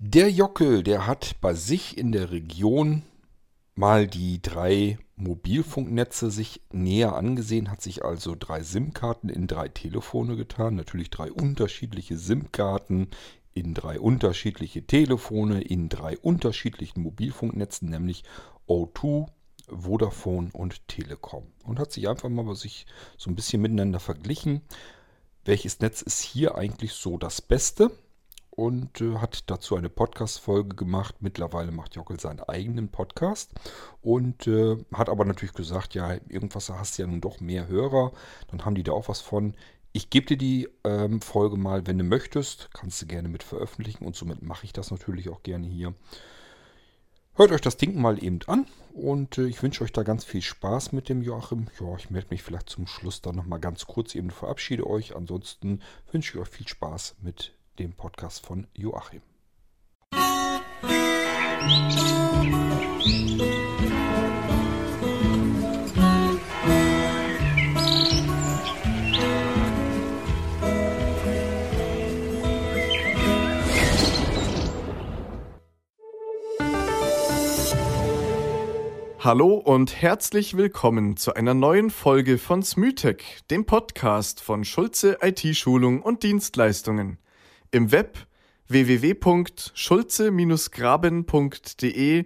Der Jockel, der hat bei sich in der Region mal die drei Mobilfunknetze sich näher angesehen, hat sich also drei SIM-Karten in drei Telefone getan, natürlich drei unterschiedliche SIM-Karten in drei unterschiedliche Telefone in drei unterschiedlichen Mobilfunknetzen, nämlich O2, Vodafone und Telekom. Und hat sich einfach mal bei sich so ein bisschen miteinander verglichen, welches Netz ist hier eigentlich so das Beste und äh, hat dazu eine Podcast-Folge gemacht. Mittlerweile macht Jockel seinen eigenen Podcast und äh, hat aber natürlich gesagt, ja, irgendwas hast du ja nun doch mehr Hörer, dann haben die da auch was von. Ich gebe dir die ähm, Folge mal, wenn du möchtest, kannst du gerne mit veröffentlichen und somit mache ich das natürlich auch gerne hier. Hört euch das Ding mal eben an und äh, ich wünsche euch da ganz viel Spaß mit dem Joachim. Ja, ich melde mich vielleicht zum Schluss dann nochmal ganz kurz eben verabschiede euch. Ansonsten wünsche ich euch viel Spaß mit dem Podcast von Joachim. Hallo und herzlich willkommen zu einer neuen Folge von Smytech, dem Podcast von Schulze IT-Schulung und Dienstleistungen. Im Web www.schulze-graben.de,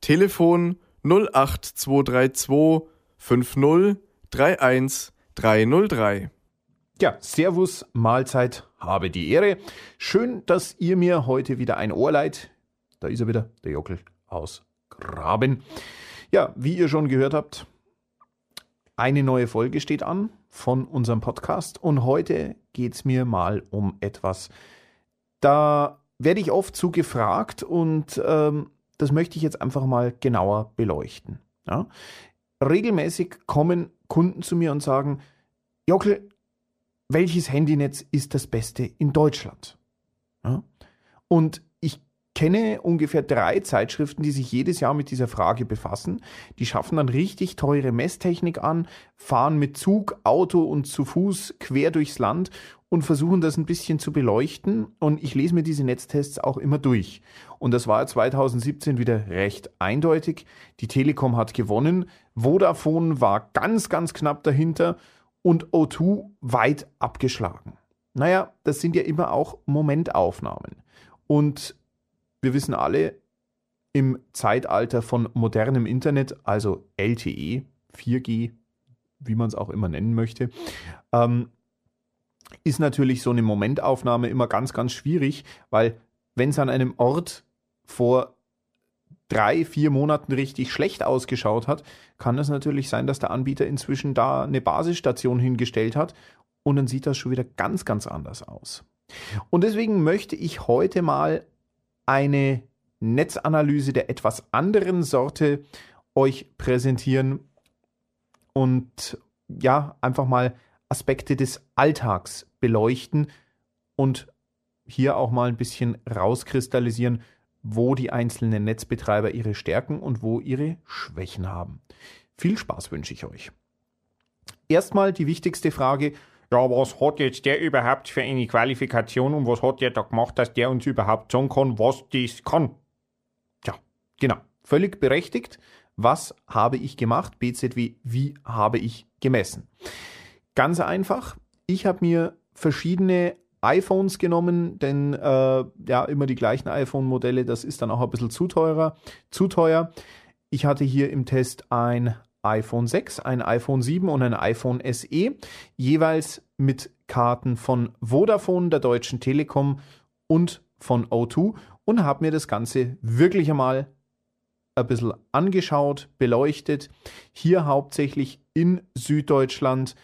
Telefon 08232 50 31 303. Ja, Servus, Mahlzeit, habe die Ehre. Schön, dass ihr mir heute wieder ein Ohr leiht. Da ist er wieder, der Jockel aus Graben. Ja, wie ihr schon gehört habt, eine neue Folge steht an von unserem Podcast und heute geht es mir mal um etwas, da werde ich oft zu gefragt und ähm, das möchte ich jetzt einfach mal genauer beleuchten. Ja? Regelmäßig kommen Kunden zu mir und sagen, Jockel, welches Handynetz ist das beste in Deutschland? Ja? Und kenne ungefähr drei Zeitschriften, die sich jedes Jahr mit dieser Frage befassen. Die schaffen dann richtig teure Messtechnik an, fahren mit Zug, Auto und zu Fuß quer durchs Land und versuchen das ein bisschen zu beleuchten. Und ich lese mir diese Netztests auch immer durch. Und das war 2017 wieder recht eindeutig. Die Telekom hat gewonnen, Vodafone war ganz, ganz knapp dahinter und O2 weit abgeschlagen. Naja, das sind ja immer auch Momentaufnahmen. Und wir wissen alle, im Zeitalter von modernem Internet, also LTE, 4G, wie man es auch immer nennen möchte, ähm, ist natürlich so eine Momentaufnahme immer ganz, ganz schwierig, weil wenn es an einem Ort vor drei, vier Monaten richtig schlecht ausgeschaut hat, kann es natürlich sein, dass der Anbieter inzwischen da eine Basisstation hingestellt hat und dann sieht das schon wieder ganz, ganz anders aus. Und deswegen möchte ich heute mal eine Netzanalyse der etwas anderen Sorte euch präsentieren und ja, einfach mal Aspekte des Alltags beleuchten und hier auch mal ein bisschen rauskristallisieren, wo die einzelnen Netzbetreiber ihre Stärken und wo ihre Schwächen haben. Viel Spaß wünsche ich euch. Erstmal die wichtigste Frage, ja, was hat jetzt der überhaupt für eine Qualifikation und was hat der da gemacht, dass der uns überhaupt sagen kann, was das kann? Tja, genau, völlig berechtigt. Was habe ich gemacht? BZW, wie habe ich gemessen? Ganz einfach, ich habe mir verschiedene iPhones genommen, denn äh, ja, immer die gleichen iPhone-Modelle, das ist dann auch ein bisschen zu teurer, zu teuer. Ich hatte hier im Test ein iPhone 6, ein iPhone 7 und ein iPhone SE, jeweils mit Karten von Vodafone, der Deutschen Telekom und von O2 und habe mir das Ganze wirklich einmal ein bisschen angeschaut, beleuchtet. Hier hauptsächlich in Süddeutschland,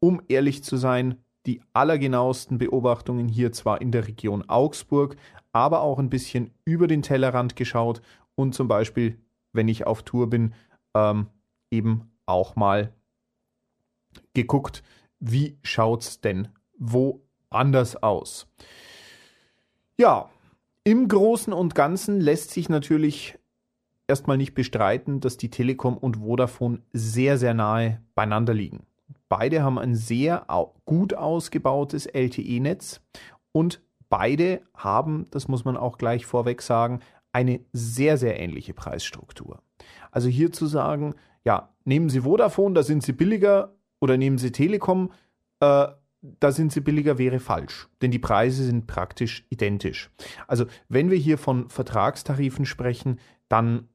um ehrlich zu sein, die allergenauesten Beobachtungen hier zwar in der Region Augsburg, aber auch ein bisschen über den Tellerrand geschaut und zum Beispiel, wenn ich auf Tour bin, ähm, eben auch mal geguckt, wie schaut's denn woanders aus. Ja, im Großen und Ganzen lässt sich natürlich erstmal nicht bestreiten, dass die Telekom und Vodafone sehr, sehr nahe beieinander liegen. Beide haben ein sehr gut ausgebautes LTE-Netz und beide haben, das muss man auch gleich vorweg sagen, eine sehr, sehr ähnliche Preisstruktur. Also hier zu sagen, ja, nehmen Sie Vodafone, da sind Sie billiger, oder nehmen Sie Telekom, äh, da sind sie billiger, wäre falsch, denn die Preise sind praktisch identisch. Also wenn wir hier von Vertragstarifen sprechen, dann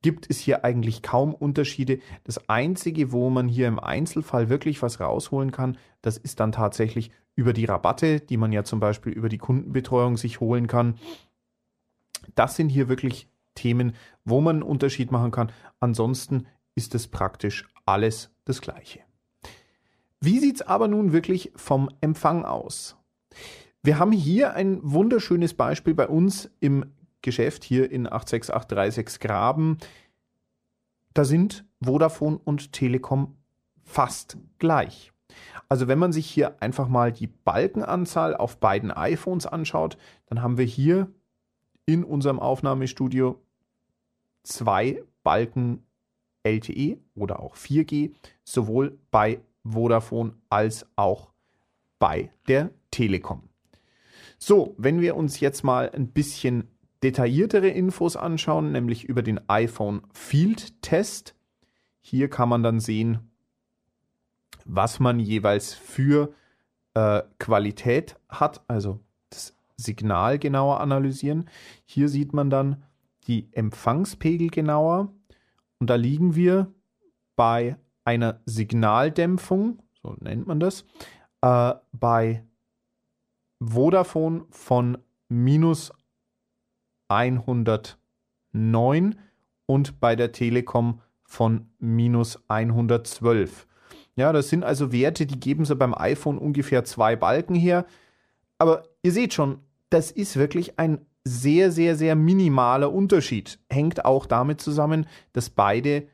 gibt es hier eigentlich kaum Unterschiede. Das Einzige, wo man hier im Einzelfall wirklich was rausholen kann, das ist dann tatsächlich über die Rabatte, die man ja zum Beispiel über die Kundenbetreuung sich holen kann. Das sind hier wirklich Themen, wo man einen Unterschied machen kann. Ansonsten ist es praktisch alles das Gleiche. Wie sieht es aber nun wirklich vom Empfang aus? Wir haben hier ein wunderschönes Beispiel bei uns im Geschäft hier in 86836 Graben. Da sind Vodafone und Telekom fast gleich. Also wenn man sich hier einfach mal die Balkenanzahl auf beiden iPhones anschaut, dann haben wir hier in unserem Aufnahmestudio zwei Balken LTE oder auch 4G, sowohl bei Vodafone als auch bei der Telekom. So, wenn wir uns jetzt mal ein bisschen detailliertere Infos anschauen, nämlich über den iPhone Field Test. Hier kann man dann sehen, was man jeweils für äh, Qualität hat, also das Signal genauer analysieren. Hier sieht man dann die Empfangspegel genauer und da liegen wir bei einer Signaldämpfung, so nennt man das, äh, bei Vodafone von minus 109 und bei der Telekom von minus 112. Ja, das sind also Werte, die geben so beim iPhone ungefähr zwei Balken her. Aber ihr seht schon, das ist wirklich ein sehr, sehr, sehr minimaler Unterschied. Hängt auch damit zusammen, dass beide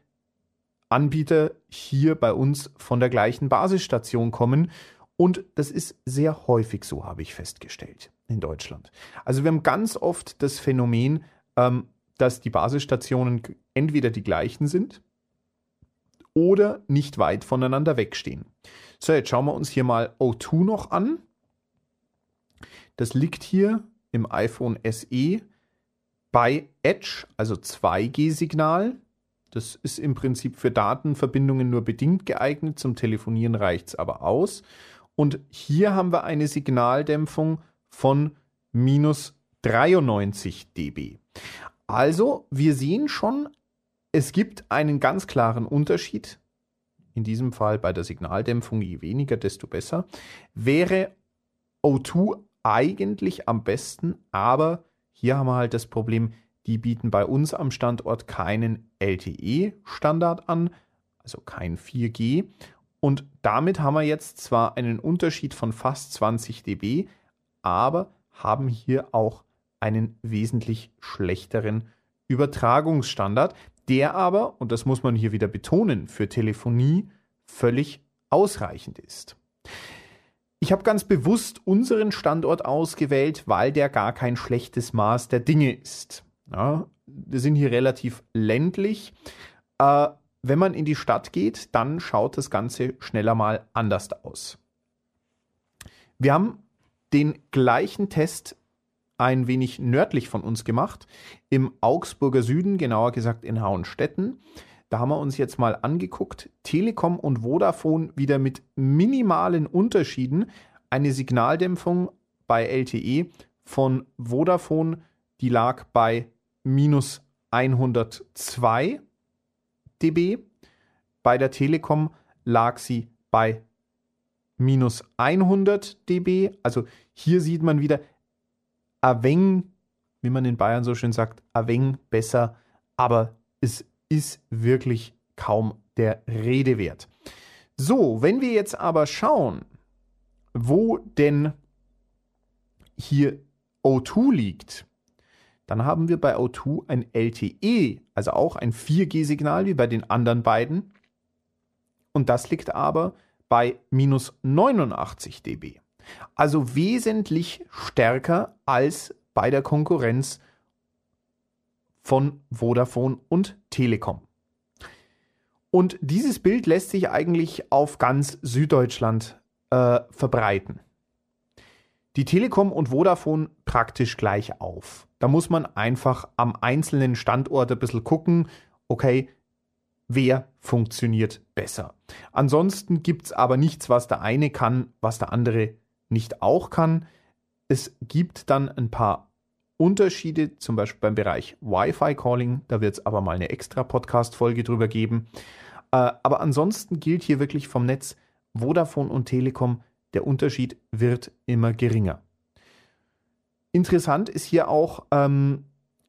Anbieter hier bei uns von der gleichen Basisstation kommen. Und das ist sehr häufig so, habe ich festgestellt in Deutschland. Also wir haben ganz oft das Phänomen, ähm, dass die Basisstationen entweder die gleichen sind oder nicht weit voneinander wegstehen. So, jetzt schauen wir uns hier mal O2 noch an. Das liegt hier im iPhone SE bei Edge, also 2G-Signal. Das ist im Prinzip für Datenverbindungen nur bedingt geeignet, zum Telefonieren reicht es aber aus. Und hier haben wir eine Signaldämpfung von minus 93 dB. Also, wir sehen schon, es gibt einen ganz klaren Unterschied. In diesem Fall bei der Signaldämpfung, je weniger, desto besser. Wäre O2 eigentlich am besten, aber hier haben wir halt das Problem, die bieten bei uns am Standort keinen LTE-Standard an, also kein 4G. Und damit haben wir jetzt zwar einen Unterschied von fast 20 dB, aber haben hier auch einen wesentlich schlechteren Übertragungsstandard, der aber, und das muss man hier wieder betonen, für Telefonie völlig ausreichend ist. Ich habe ganz bewusst unseren Standort ausgewählt, weil der gar kein schlechtes Maß der Dinge ist. Ja, wir sind hier relativ ländlich. Äh, wenn man in die Stadt geht, dann schaut das Ganze schneller mal anders aus. Wir haben den gleichen Test ein wenig nördlich von uns gemacht, im Augsburger Süden, genauer gesagt in Hauenstetten. Da haben wir uns jetzt mal angeguckt, Telekom und Vodafone wieder mit minimalen Unterschieden. Eine Signaldämpfung bei LTE von Vodafone, die lag bei minus 102 dB. Bei der Telekom lag sie bei minus 100 dB. Also hier sieht man wieder Aveng, wie man in Bayern so schön sagt, Aveng besser, aber es ist wirklich kaum der Rede wert. So, wenn wir jetzt aber schauen, wo denn hier O2 liegt, dann haben wir bei O2 ein LTE, also auch ein 4G-Signal wie bei den anderen beiden. Und das liegt aber bei minus 89 dB. Also wesentlich stärker als bei der Konkurrenz von Vodafone und Telekom. Und dieses Bild lässt sich eigentlich auf ganz Süddeutschland äh, verbreiten. Die Telekom und Vodafone praktisch gleich auf. Da muss man einfach am einzelnen Standort ein bisschen gucken, okay, wer funktioniert besser. Ansonsten gibt es aber nichts, was der eine kann, was der andere nicht auch kann. Es gibt dann ein paar Unterschiede, zum Beispiel beim Bereich Wi-Fi-Calling, da wird es aber mal eine extra Podcast-Folge drüber geben. Äh, aber ansonsten gilt hier wirklich vom Netz Vodafone und Telekom, der Unterschied wird immer geringer. Interessant ist hier auch, ähm,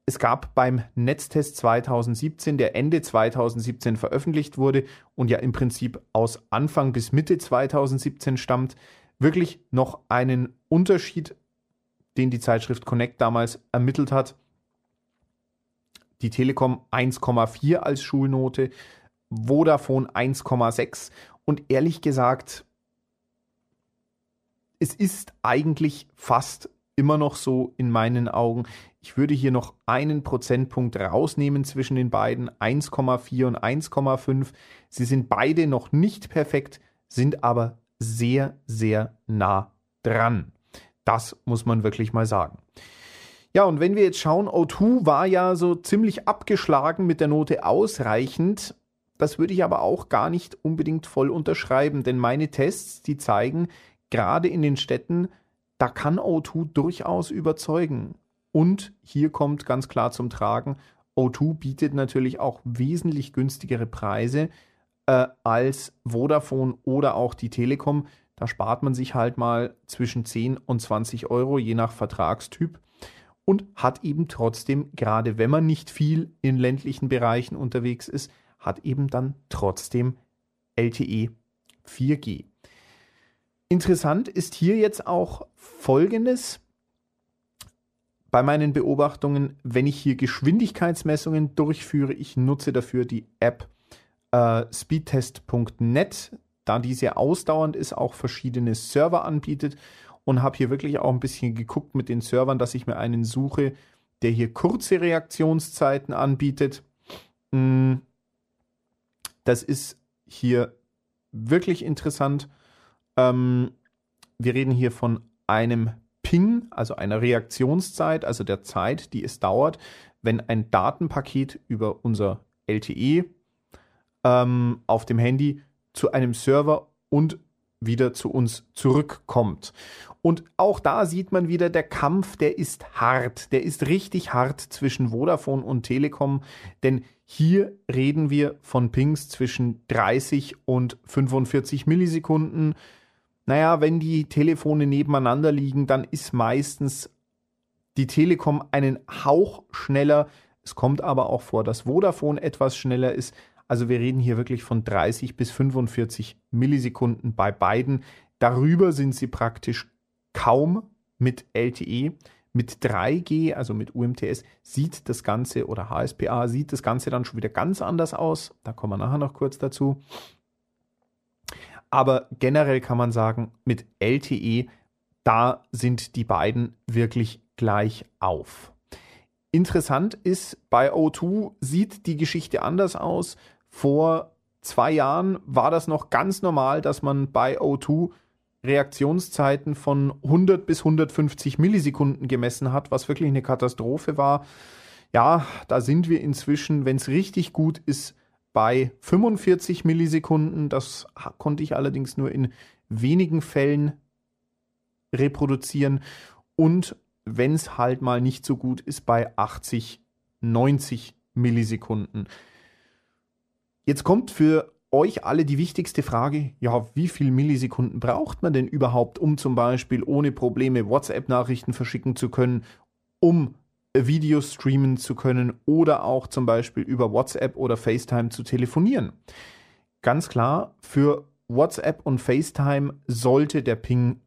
es gab beim Netztest 2017, der Ende 2017 veröffentlicht wurde und ja im Prinzip aus Anfang bis Mitte 2017 stammt, wirklich noch einen Unterschied, den die Zeitschrift Connect damals ermittelt hat. Die Telekom 1,4 als Schulnote, Vodafone 1,6 und ehrlich gesagt, es ist eigentlich fast immer noch so in meinen Augen. Ich würde hier noch einen Prozentpunkt rausnehmen zwischen den beiden, 1,4 und 1,5. Sie sind beide noch nicht perfekt, sind aber sehr, sehr nah dran. Das muss man wirklich mal sagen. Ja, und wenn wir jetzt schauen, O2 war ja so ziemlich abgeschlagen mit der Note ausreichend. Das würde ich aber auch gar nicht unbedingt voll unterschreiben, denn meine Tests, die zeigen, gerade in den Städten, da kann O2 durchaus überzeugen. Und hier kommt ganz klar zum Tragen, O2 bietet natürlich auch wesentlich günstigere Preise äh, als Vodafone oder auch die Telekom. Da spart man sich halt mal zwischen 10 und 20 Euro, je nach Vertragstyp. Und hat eben trotzdem, gerade wenn man nicht viel in ländlichen Bereichen unterwegs ist, hat eben dann trotzdem LTE 4G. Interessant ist hier jetzt auch Folgendes bei meinen Beobachtungen, wenn ich hier Geschwindigkeitsmessungen durchführe, ich nutze dafür die App äh, speedtest.net, da die sehr ausdauernd ist, auch verschiedene Server anbietet und habe hier wirklich auch ein bisschen geguckt mit den Servern, dass ich mir einen suche, der hier kurze Reaktionszeiten anbietet. Mm, das ist hier wirklich interessant. Ähm, wir reden hier von einem Ping, also einer Reaktionszeit, also der Zeit, die es dauert, wenn ein Datenpaket über unser LTE ähm, auf dem Handy zu einem Server und wieder zu uns zurückkommt. Und auch da sieht man wieder, der Kampf, der ist hart. Der ist richtig hart zwischen Vodafone und Telekom, denn hier reden wir von Pings zwischen 30 und 45 Millisekunden. Naja, wenn die Telefone nebeneinander liegen, dann ist meistens die Telekom einen Hauch schneller. Es kommt aber auch vor, dass Vodafone etwas schneller ist. Also wir reden hier wirklich von 30 bis 45 Millisekunden bei beiden. Darüber sind sie praktisch kaum mit LTE. Mit 3G, also mit UMTS, sieht das Ganze oder HSPA sieht das Ganze dann schon wieder ganz anders aus. Da kommen wir nachher noch kurz dazu. Aber generell kann man sagen, mit LTE, da sind die beiden wirklich gleich auf. Interessant ist, bei O2 sieht die Geschichte anders aus. Vor zwei Jahren war das noch ganz normal, dass man bei O2 Reaktionszeiten von 100 bis 150 Millisekunden gemessen hat, was wirklich eine Katastrophe war. Ja, da sind wir inzwischen, wenn es richtig gut ist, bei 45 Millisekunden. Das konnte ich allerdings nur in wenigen Fällen reproduzieren. Und wenn es halt mal nicht so gut ist, bei 80, 90 Millisekunden. Jetzt kommt für euch alle die wichtigste Frage, ja, wie viele Millisekunden braucht man denn überhaupt, um zum Beispiel ohne Probleme WhatsApp-Nachrichten verschicken zu können, um Videos streamen zu können oder auch zum Beispiel über WhatsApp oder FaceTime zu telefonieren? Ganz klar, für WhatsApp und FaceTime sollte der Ping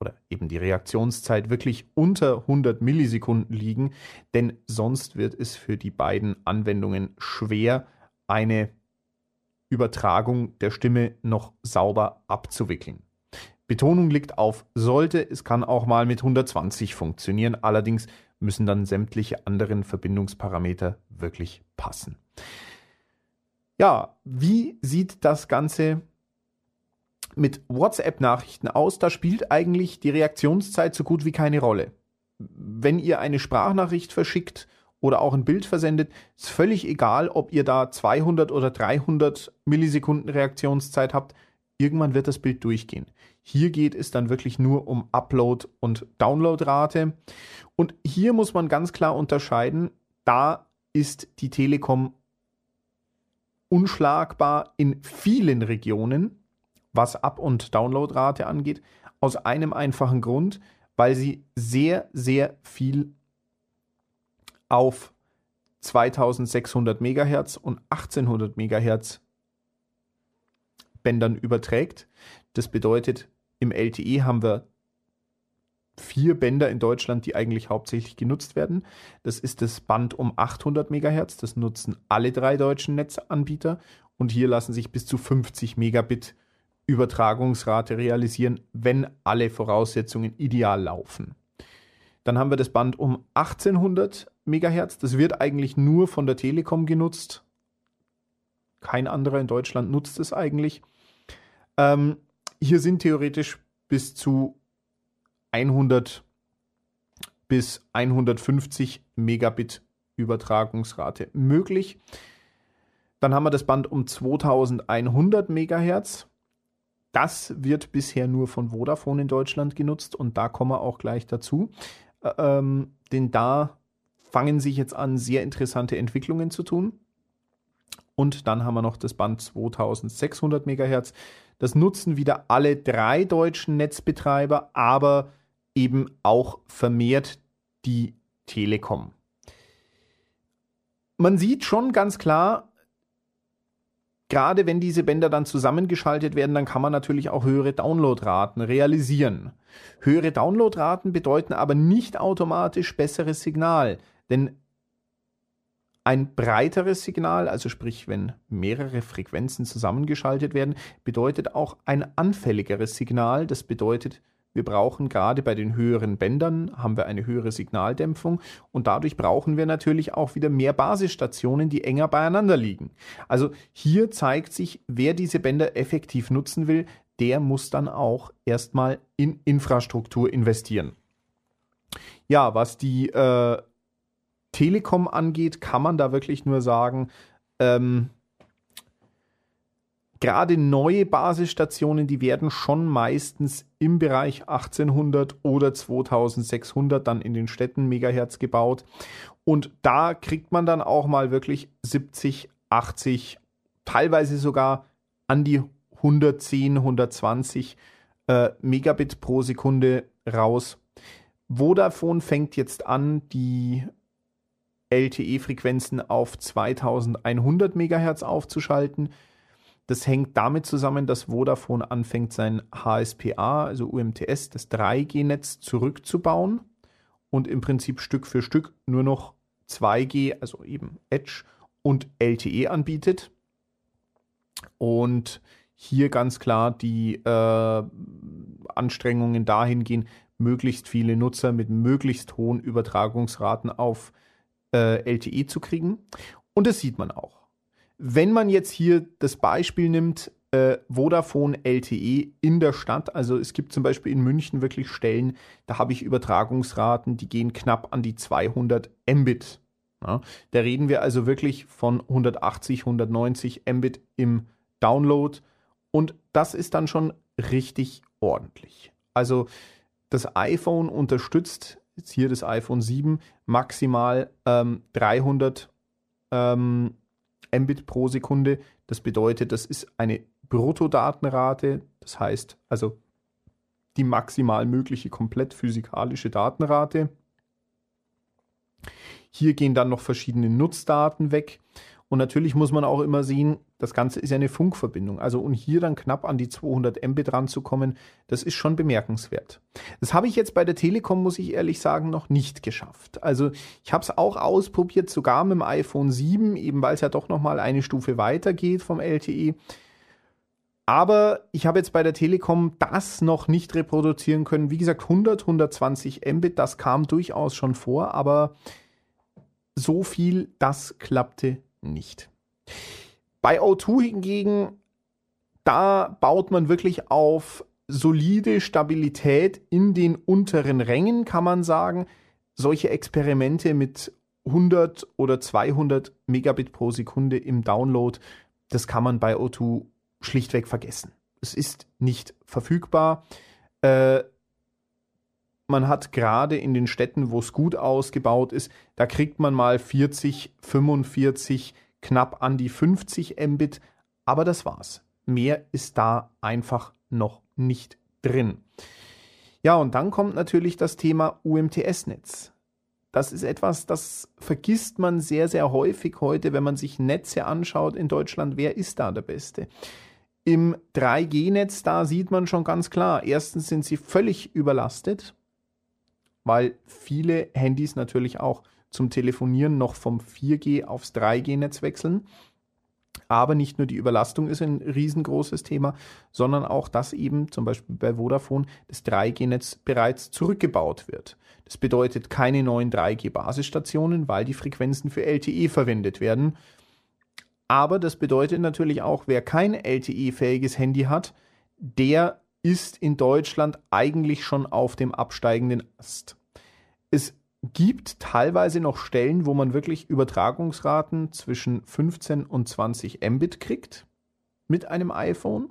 oder eben die Reaktionszeit wirklich unter 100 Millisekunden liegen, denn sonst wird es für die beiden Anwendungen schwer, eine Übertragung der Stimme noch sauber abzuwickeln. Betonung liegt auf sollte, es kann auch mal mit 120 funktionieren, allerdings müssen dann sämtliche anderen Verbindungsparameter wirklich passen. Ja, wie sieht das Ganze mit WhatsApp-Nachrichten aus, da spielt eigentlich die Reaktionszeit so gut wie keine Rolle. Wenn ihr eine Sprachnachricht verschickt oder auch ein Bild versendet, ist völlig egal, ob ihr da 200 oder 300 Millisekunden Reaktionszeit habt. Irgendwann wird das Bild durchgehen. Hier geht es dann wirklich nur um Upload- und Downloadrate. Und hier muss man ganz klar unterscheiden, da ist die Telekom unschlagbar in vielen Regionen, was Up- und Downloadrate angeht, aus einem einfachen Grund, weil sie sehr, sehr viel auf 2600 MHz und 1800 MHz Bändern überträgt. Das bedeutet, im LTE haben wir vier Bänder in Deutschland, die eigentlich hauptsächlich genutzt werden. Das ist das Band um 800 MHz. Das nutzen alle drei deutschen Netzanbieter. Und hier lassen sich bis zu 50 Megabit Übertragungsrate realisieren, wenn alle Voraussetzungen ideal laufen. Dann haben wir das Band um 1800 MHz. Das wird eigentlich nur von der Telekom genutzt. Kein anderer in Deutschland nutzt es eigentlich. Ähm, hier sind theoretisch bis zu 100 bis 150 Megabit Übertragungsrate möglich. Dann haben wir das Band um 2100 Megahertz. Das wird bisher nur von Vodafone in Deutschland genutzt und da kommen wir auch gleich dazu. Ähm, denn da fangen sich jetzt an, sehr interessante Entwicklungen zu tun. Und dann haben wir noch das Band 2600 Megahertz. Das nutzen wieder alle drei deutschen Netzbetreiber, aber eben auch vermehrt die Telekom. Man sieht schon ganz klar, gerade wenn diese Bänder dann zusammengeschaltet werden, dann kann man natürlich auch höhere Downloadraten realisieren. Höhere Downloadraten bedeuten aber nicht automatisch besseres Signal, denn ein breiteres Signal, also sprich, wenn mehrere Frequenzen zusammengeschaltet werden, bedeutet auch ein anfälligeres Signal. Das bedeutet, wir brauchen gerade bei den höheren Bändern haben wir eine höhere Signaldämpfung und dadurch brauchen wir natürlich auch wieder mehr Basisstationen, die enger beieinander liegen. Also hier zeigt sich, wer diese Bänder effektiv nutzen will, der muss dann auch erstmal in Infrastruktur investieren. Ja, was die äh, Telekom angeht, kann man da wirklich nur sagen, ähm, gerade neue Basisstationen, die werden schon meistens im Bereich 1800 oder 2600 dann in den Städten Megahertz gebaut. Und da kriegt man dann auch mal wirklich 70, 80, teilweise sogar an die 110, 120 äh, Megabit pro Sekunde raus. Vodafone fängt jetzt an, die LTE-Frequenzen auf 2100 Megahertz aufzuschalten. Das hängt damit zusammen, dass Vodafone anfängt, sein HSPA, also UMTS, das 3G-Netz zurückzubauen und im Prinzip Stück für Stück nur noch 2G, also eben Edge und LTE anbietet. Und hier ganz klar die äh, Anstrengungen dahin gehen, möglichst viele Nutzer mit möglichst hohen Übertragungsraten auf äh, LTE zu kriegen. Und das sieht man auch wenn man jetzt hier das Beispiel nimmt, äh, Vodafone LTE in der Stadt, also es gibt zum Beispiel in München wirklich Stellen, da habe ich Übertragungsraten, die gehen knapp an die 200 Mbit. Ja, da reden wir also wirklich von 180, 190 Mbit im Download und das ist dann schon richtig ordentlich. Also das iPhone unterstützt, jetzt hier das iPhone 7, maximal ähm, 300 ähm, Mbit pro Sekunde. Das bedeutet, das ist eine Bruttodatenrate, das heißt also die maximal mögliche komplett physikalische Datenrate. Hier gehen dann noch verschiedene Nutzdaten weg. Und natürlich muss man auch immer sehen, das Ganze ist ja eine Funkverbindung. Also und hier dann knapp an die 200 Mbit ranzukommen, das ist schon bemerkenswert. Das habe ich jetzt bei der Telekom, muss ich ehrlich sagen, noch nicht geschafft. Also ich habe es auch ausprobiert, sogar mit dem iPhone 7, eben weil es ja doch nochmal eine Stufe weiter geht vom LTE. Aber ich habe jetzt bei der Telekom das noch nicht reproduzieren können. Wie gesagt, 100, 120 Mbit, das kam durchaus schon vor, aber so viel, das klappte nicht. Bei O2 hingegen, da baut man wirklich auf solide Stabilität in den unteren Rängen, kann man sagen. Solche Experimente mit 100 oder 200 Megabit pro Sekunde im Download, das kann man bei O2 schlichtweg vergessen. Es ist nicht verfügbar. Äh, man hat gerade in den Städten, wo es gut ausgebaut ist, da kriegt man mal 40, 45, knapp an die 50 Mbit, aber das war's. Mehr ist da einfach noch nicht drin. Ja, und dann kommt natürlich das Thema UMTS-Netz. Das ist etwas, das vergisst man sehr, sehr häufig heute, wenn man sich Netze anschaut in Deutschland. Wer ist da der Beste? Im 3G-Netz, da sieht man schon ganz klar, erstens sind sie völlig überlastet, weil viele Handys natürlich auch zum Telefonieren noch vom 4G aufs 3G-Netz wechseln. Aber nicht nur die Überlastung ist ein riesengroßes Thema, sondern auch, dass eben zum Beispiel bei Vodafone das 3G-Netz bereits zurückgebaut wird. Das bedeutet keine neuen 3G-Basisstationen, weil die Frequenzen für LTE verwendet werden. Aber das bedeutet natürlich auch, wer kein LTE-fähiges Handy hat, der ist in Deutschland eigentlich schon auf dem absteigenden Ast. Es gibt teilweise noch Stellen, wo man wirklich Übertragungsraten zwischen 15 und 20 Mbit kriegt mit einem iPhone.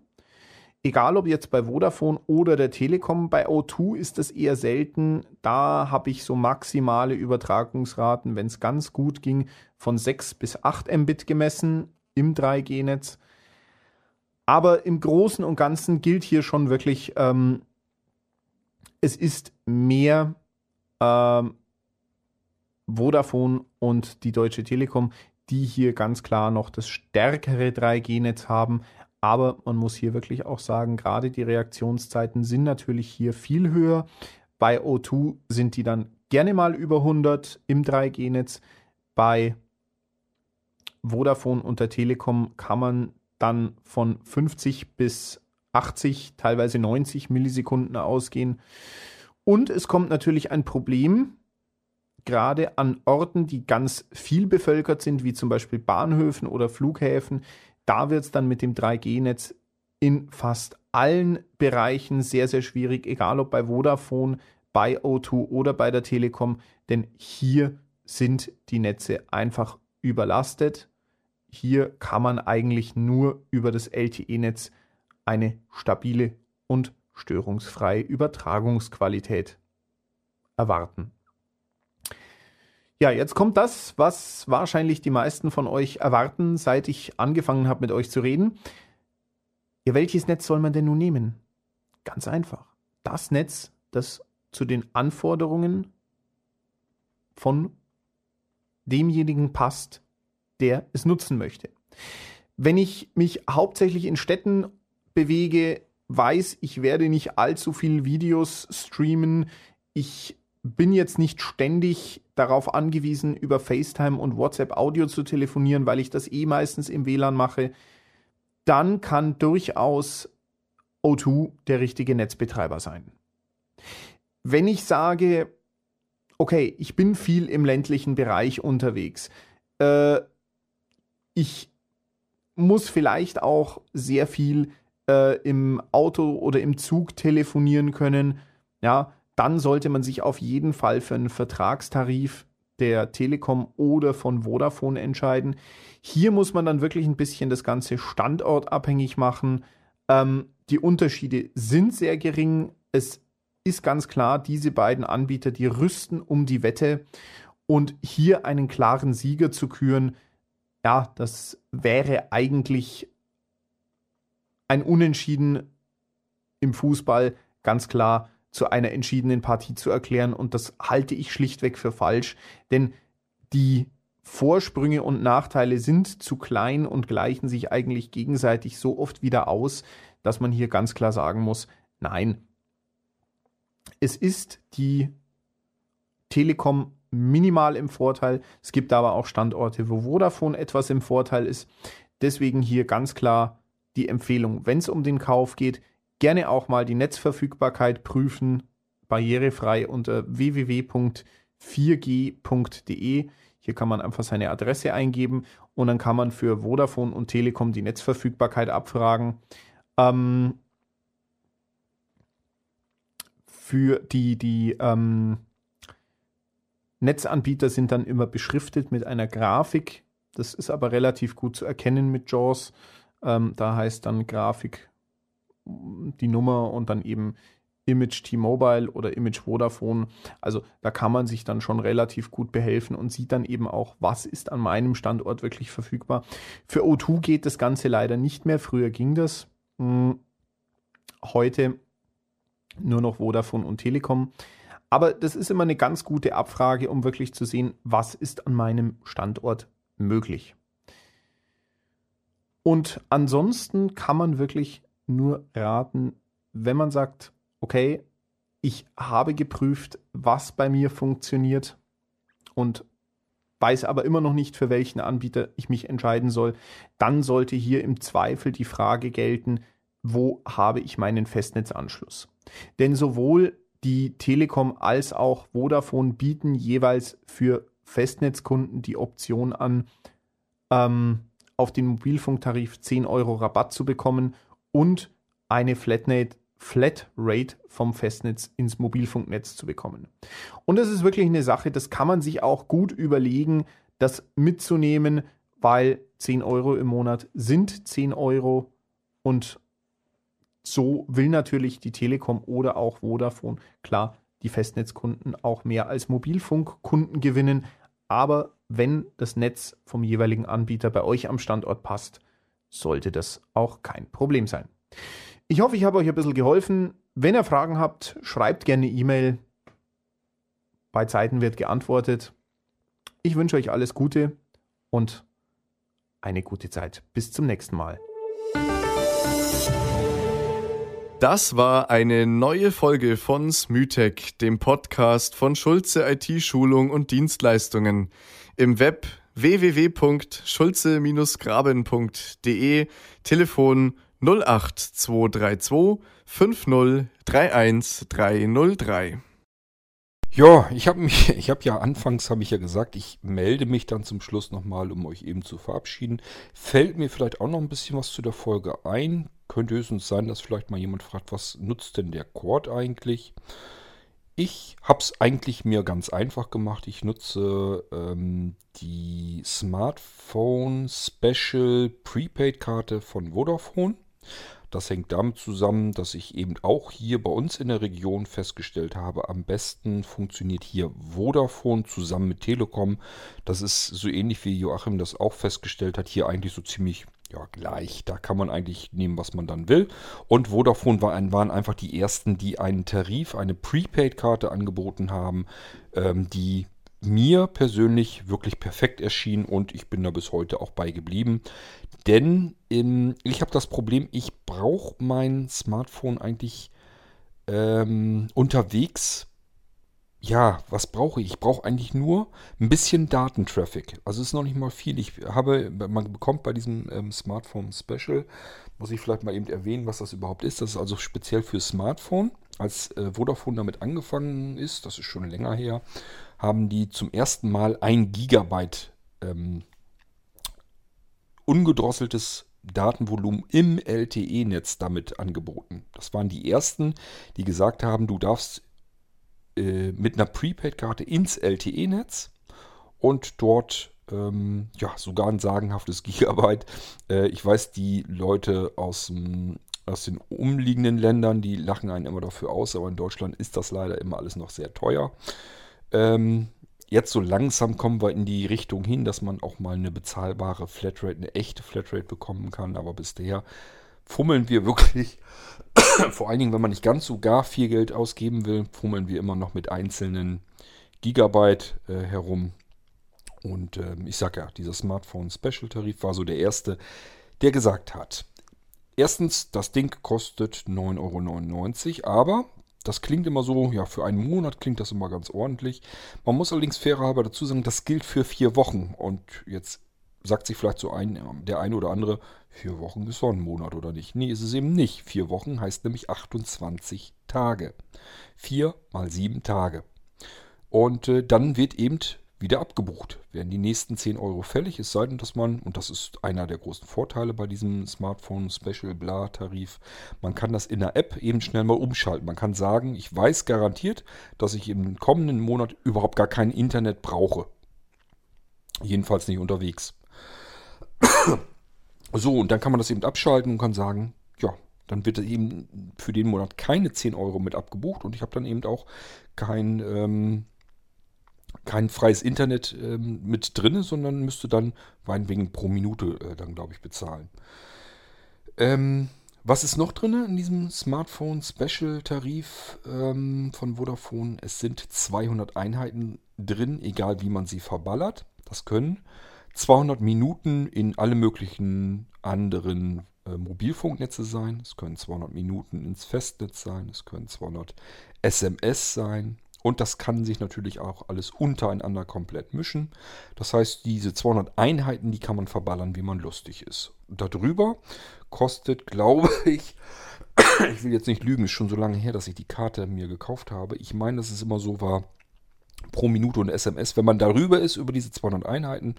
Egal ob jetzt bei Vodafone oder der Telekom, bei O2 ist das eher selten. Da habe ich so maximale Übertragungsraten, wenn es ganz gut ging, von 6 bis 8 Mbit gemessen im 3G-Netz. Aber im Großen und Ganzen gilt hier schon wirklich, ähm, es ist mehr ähm, Vodafone und die Deutsche Telekom, die hier ganz klar noch das stärkere 3G-Netz haben. Aber man muss hier wirklich auch sagen, gerade die Reaktionszeiten sind natürlich hier viel höher. Bei O2 sind die dann gerne mal über 100 im 3G-Netz. Bei Vodafone und der Telekom kann man dann von 50 bis 80, teilweise 90 Millisekunden ausgehen. Und es kommt natürlich ein Problem, gerade an Orten, die ganz viel bevölkert sind, wie zum Beispiel Bahnhöfen oder Flughäfen, da wird es dann mit dem 3G-Netz in fast allen Bereichen sehr, sehr schwierig, egal ob bei Vodafone, bei O2 oder bei der Telekom, denn hier sind die Netze einfach überlastet. Hier kann man eigentlich nur über das LTE-Netz eine stabile und störungsfreie Übertragungsqualität erwarten. Ja, jetzt kommt das, was wahrscheinlich die meisten von euch erwarten, seit ich angefangen habe, mit euch zu reden. Ja, welches Netz soll man denn nun nehmen? Ganz einfach. Das Netz, das zu den Anforderungen von demjenigen passt, der es nutzen möchte. Wenn ich mich hauptsächlich in Städten bewege, weiß, ich werde nicht allzu viel Videos streamen. Ich bin jetzt nicht ständig darauf angewiesen, über FaceTime und WhatsApp Audio zu telefonieren, weil ich das eh meistens im WLAN mache, dann kann durchaus O2 der richtige Netzbetreiber sein. Wenn ich sage, okay, ich bin viel im ländlichen Bereich unterwegs, äh, ich muss vielleicht auch sehr viel äh, im Auto oder im Zug telefonieren können, ja, dann sollte man sich auf jeden Fall für einen Vertragstarif der Telekom oder von Vodafone entscheiden. Hier muss man dann wirklich ein bisschen das Ganze standortabhängig machen. Ähm, die Unterschiede sind sehr gering. Es ist ganz klar, diese beiden Anbieter, die rüsten um die Wette. Und hier einen klaren Sieger zu küren, ja, das wäre eigentlich ein Unentschieden im Fußball. Ganz klar, zu einer entschiedenen Partie zu erklären. Und das halte ich schlichtweg für falsch, denn die Vorsprünge und Nachteile sind zu klein und gleichen sich eigentlich gegenseitig so oft wieder aus, dass man hier ganz klar sagen muss, nein, es ist die Telekom minimal im Vorteil. Es gibt aber auch Standorte, wo Vodafone etwas im Vorteil ist. Deswegen hier ganz klar die Empfehlung, wenn es um den Kauf geht, Gerne auch mal die Netzverfügbarkeit prüfen, barrierefrei unter www.4g.de. Hier kann man einfach seine Adresse eingeben und dann kann man für Vodafone und Telekom die Netzverfügbarkeit abfragen. Ähm, für die, die ähm, Netzanbieter sind dann immer beschriftet mit einer Grafik. Das ist aber relativ gut zu erkennen mit JAWS. Ähm, da heißt dann Grafik die Nummer und dann eben Image T-Mobile oder Image Vodafone. Also da kann man sich dann schon relativ gut behelfen und sieht dann eben auch, was ist an meinem Standort wirklich verfügbar. Für O2 geht das Ganze leider nicht mehr. Früher ging das. Hm. Heute nur noch Vodafone und Telekom. Aber das ist immer eine ganz gute Abfrage, um wirklich zu sehen, was ist an meinem Standort möglich. Und ansonsten kann man wirklich nur raten, wenn man sagt, okay, ich habe geprüft, was bei mir funktioniert und weiß aber immer noch nicht, für welchen Anbieter ich mich entscheiden soll, dann sollte hier im Zweifel die Frage gelten, wo habe ich meinen Festnetzanschluss? Denn sowohl die Telekom als auch Vodafone bieten jeweils für Festnetzkunden die Option an, ähm, auf den Mobilfunktarif 10 Euro Rabatt zu bekommen und eine Flatrate, Flatrate vom Festnetz ins Mobilfunknetz zu bekommen. Und das ist wirklich eine Sache, das kann man sich auch gut überlegen, das mitzunehmen, weil 10 Euro im Monat sind 10 Euro und so will natürlich die Telekom oder auch Vodafone klar die Festnetzkunden auch mehr als Mobilfunkkunden gewinnen. Aber wenn das Netz vom jeweiligen Anbieter bei euch am Standort passt, sollte das auch kein Problem sein. Ich hoffe, ich habe euch ein bisschen geholfen. Wenn ihr Fragen habt, schreibt gerne E-Mail. Bei Zeiten wird geantwortet. Ich wünsche euch alles Gute und eine gute Zeit. Bis zum nächsten Mal. Das war eine neue Folge von Smytech, dem Podcast von Schulze IT-Schulung und Dienstleistungen. Im Web www.schulze-graben.de, Telefon 08232 5031303. Ja, ich habe mich, ich habe ja anfangs habe ich ja gesagt, ich melde mich dann zum Schluss nochmal, um euch eben zu verabschieden. Fällt mir vielleicht auch noch ein bisschen was zu der Folge ein. Könnte höchstens sein, dass vielleicht mal jemand fragt, was nutzt denn der Cord eigentlich? Ich habe es eigentlich mir ganz einfach gemacht. Ich nutze ähm, die Smartphone Special Prepaid Karte von Vodafone. Das hängt damit zusammen, dass ich eben auch hier bei uns in der Region festgestellt habe, am besten funktioniert hier Vodafone zusammen mit Telekom. Das ist so ähnlich wie Joachim das auch festgestellt hat, hier eigentlich so ziemlich ja, gleich. Da kann man eigentlich nehmen, was man dann will. Und Vodafone war ein, waren einfach die ersten, die einen Tarif, eine Prepaid-Karte angeboten haben, ähm, die mir persönlich wirklich perfekt erschien und ich bin da bis heute auch bei geblieben. Denn ähm, ich habe das Problem, ich brauche mein Smartphone eigentlich ähm, unterwegs ja, was brauche ich? Ich brauche eigentlich nur ein bisschen Datentraffic. Also es ist noch nicht mal viel. Ich habe, man bekommt bei diesem ähm, Smartphone Special, muss ich vielleicht mal eben erwähnen, was das überhaupt ist. Das ist also speziell für Smartphone. Als äh, Vodafone damit angefangen ist, das ist schon länger her, haben die zum ersten Mal ein Gigabyte ähm, ungedrosseltes Datenvolumen im LTE-Netz damit angeboten. Das waren die ersten, die gesagt haben, du darfst äh, mit einer Prepaid-Karte ins LTE-Netz und dort ähm, ja sogar ein sagenhaftes Gigabyte. Äh, ich weiß, die Leute aus, dem, aus den umliegenden Ländern, die lachen einen immer dafür aus, aber in Deutschland ist das leider immer alles noch sehr teuer. Ähm, jetzt so langsam kommen wir in die Richtung hin, dass man auch mal eine bezahlbare Flatrate, eine echte Flatrate bekommen kann, aber bisher fummeln wir wirklich, vor allen Dingen, wenn man nicht ganz so gar viel Geld ausgeben will, fummeln wir immer noch mit einzelnen Gigabyte äh, herum. Und äh, ich sage ja, dieser Smartphone Special Tarif war so der erste, der gesagt hat, erstens, das Ding kostet 9,99 Euro, aber das klingt immer so, ja, für einen Monat klingt das immer ganz ordentlich. Man muss allerdings fairerhalber dazu sagen, das gilt für vier Wochen. Und jetzt sagt sich vielleicht so ein, der eine oder andere, vier Wochen ist so ein Monat oder nicht. Nee, ist es eben nicht. Vier Wochen heißt nämlich 28 Tage. Vier mal sieben Tage. Und äh, dann wird eben wieder abgebucht. Werden die nächsten 10 Euro fällig, es sei denn, dass man, und das ist einer der großen Vorteile bei diesem Smartphone Special Bla Tarif, man kann das in der App eben schnell mal umschalten. Man kann sagen, ich weiß garantiert, dass ich im kommenden Monat überhaupt gar kein Internet brauche. Jedenfalls nicht unterwegs. So, und dann kann man das eben abschalten und kann sagen, ja, dann wird eben für den Monat keine 10 Euro mit abgebucht und ich habe dann eben auch kein, ähm, kein freies Internet ähm, mit drin, sondern müsste dann meinetwegen pro Minute äh, dann, glaube ich, bezahlen. Ähm, was ist noch drin in diesem Smartphone Special Tarif ähm, von Vodafone? Es sind 200 Einheiten drin, egal wie man sie verballert. Das können 200 Minuten in alle möglichen anderen äh, Mobilfunknetze sein. Es können 200 Minuten ins Festnetz sein. Es können 200 SMS sein. Und das kann sich natürlich auch alles untereinander komplett mischen. Das heißt, diese 200 Einheiten, die kann man verballern, wie man lustig ist. darüber kostet, glaube ich, ich will jetzt nicht lügen, ist schon so lange her, dass ich die Karte mir gekauft habe. Ich meine, dass es immer so war, pro Minute und SMS, wenn man darüber ist, über diese 200 Einheiten,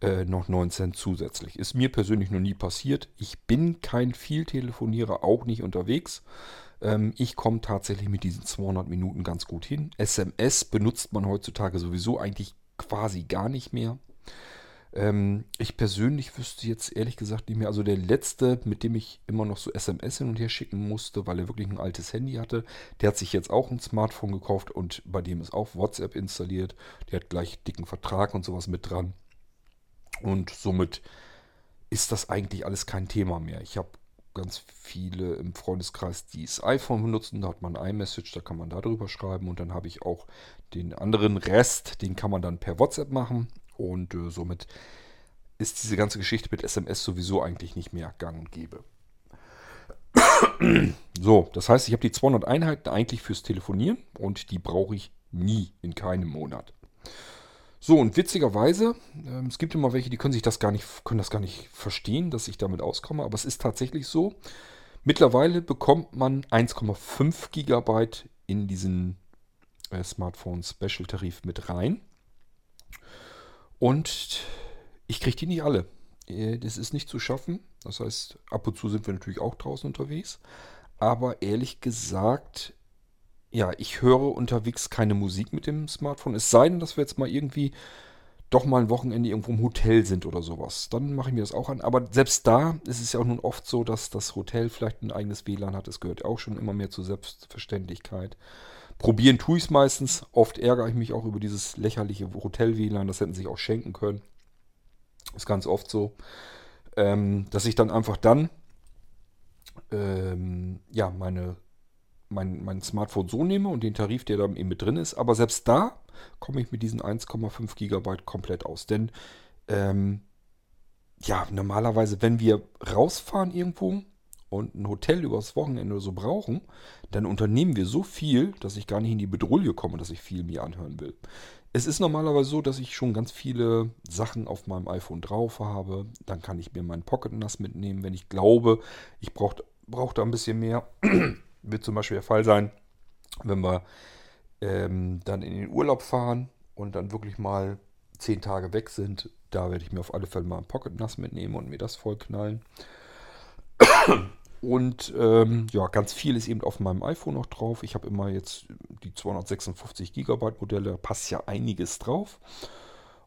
äh, noch 9 Cent zusätzlich. Ist mir persönlich noch nie passiert. Ich bin kein Vieltelefonierer, auch nicht unterwegs. Ähm, ich komme tatsächlich mit diesen 200 Minuten ganz gut hin. SMS benutzt man heutzutage sowieso eigentlich quasi gar nicht mehr. Ähm, ich persönlich wüsste jetzt ehrlich gesagt nicht mehr. Also der letzte, mit dem ich immer noch so SMS hin und her schicken musste, weil er wirklich ein altes Handy hatte, der hat sich jetzt auch ein Smartphone gekauft und bei dem ist auch WhatsApp installiert. Der hat gleich dicken Vertrag und sowas mit dran. Und somit ist das eigentlich alles kein Thema mehr. Ich habe ganz viele im Freundeskreis, die das iPhone benutzen. Da hat man iMessage, da kann man darüber schreiben. Und dann habe ich auch den anderen Rest, den kann man dann per WhatsApp machen. Und äh, somit ist diese ganze Geschichte mit SMS sowieso eigentlich nicht mehr gang und gäbe. so, das heißt, ich habe die 200 Einheiten eigentlich fürs Telefonieren und die brauche ich nie in keinem Monat. So, und witzigerweise, äh, es gibt immer welche, die können sich das gar nicht, können das gar nicht verstehen, dass ich damit auskomme, aber es ist tatsächlich so. Mittlerweile bekommt man 1,5 Gigabyte in diesen äh, Smartphone Special Tarif mit rein. Und ich kriege die nicht alle. Äh, das ist nicht zu schaffen. Das heißt, ab und zu sind wir natürlich auch draußen unterwegs. Aber ehrlich gesagt, ja, ich höre unterwegs keine Musik mit dem Smartphone. Es sei denn, dass wir jetzt mal irgendwie doch mal ein Wochenende irgendwo im Hotel sind oder sowas. Dann mache ich mir das auch an. Aber selbst da ist es ja auch nun oft so, dass das Hotel vielleicht ein eigenes WLAN hat. Es gehört auch schon immer mehr zur Selbstverständlichkeit. Probieren tue ich es meistens. Oft ärgere ich mich auch über dieses lächerliche Hotel-WLAN. Das hätten sie sich auch schenken können. Ist ganz oft so. Ähm, dass ich dann einfach dann ähm, ja, meine mein, mein Smartphone so nehme und den Tarif, der da eben mit drin ist. Aber selbst da komme ich mit diesen 1,5 Gigabyte komplett aus. Denn ähm, ja, normalerweise, wenn wir rausfahren irgendwo und ein Hotel übers Wochenende oder so brauchen, dann unternehmen wir so viel, dass ich gar nicht in die Bedrulle komme, dass ich viel mir anhören will. Es ist normalerweise so, dass ich schon ganz viele Sachen auf meinem iPhone drauf habe. Dann kann ich mir meinen Pocket NAS mitnehmen, wenn ich glaube, ich brauche brauch da ein bisschen mehr wird zum Beispiel der Fall sein, wenn wir ähm, dann in den Urlaub fahren und dann wirklich mal zehn Tage weg sind. Da werde ich mir auf alle Fälle mal ein Pocket Nass mitnehmen und mir das vollknallen. Und ähm, ja, ganz viel ist eben auf meinem iPhone noch drauf. Ich habe immer jetzt die 256 GB Modelle, passt ja einiges drauf.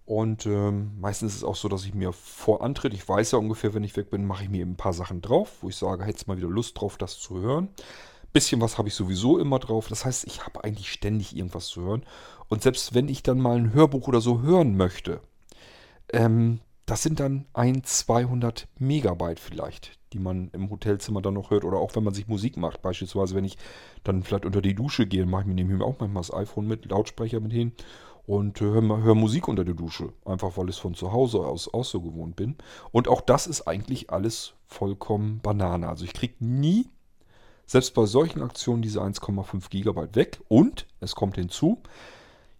Und ähm, meistens ist es auch so, dass ich mir vor Antritt, ich weiß ja ungefähr, wenn ich weg bin, mache ich mir eben ein paar Sachen drauf, wo ich sage, hätte mal wieder Lust drauf, das zu hören. Bisschen was habe ich sowieso immer drauf. Das heißt, ich habe eigentlich ständig irgendwas zu hören. Und selbst wenn ich dann mal ein Hörbuch oder so hören möchte, ähm, das sind dann ein, 200 Megabyte vielleicht, die man im Hotelzimmer dann noch hört. Oder auch wenn man sich Musik macht. Beispielsweise, wenn ich dann vielleicht unter die Dusche gehe, mache ich mir nämlich auch manchmal das iPhone mit, Lautsprecher mit hin und höre hör Musik unter der Dusche. Einfach weil ich es von zu Hause aus auch so gewohnt bin. Und auch das ist eigentlich alles vollkommen Banane. Also ich kriege nie selbst bei solchen Aktionen diese 1,5 GB weg. Und es kommt hinzu,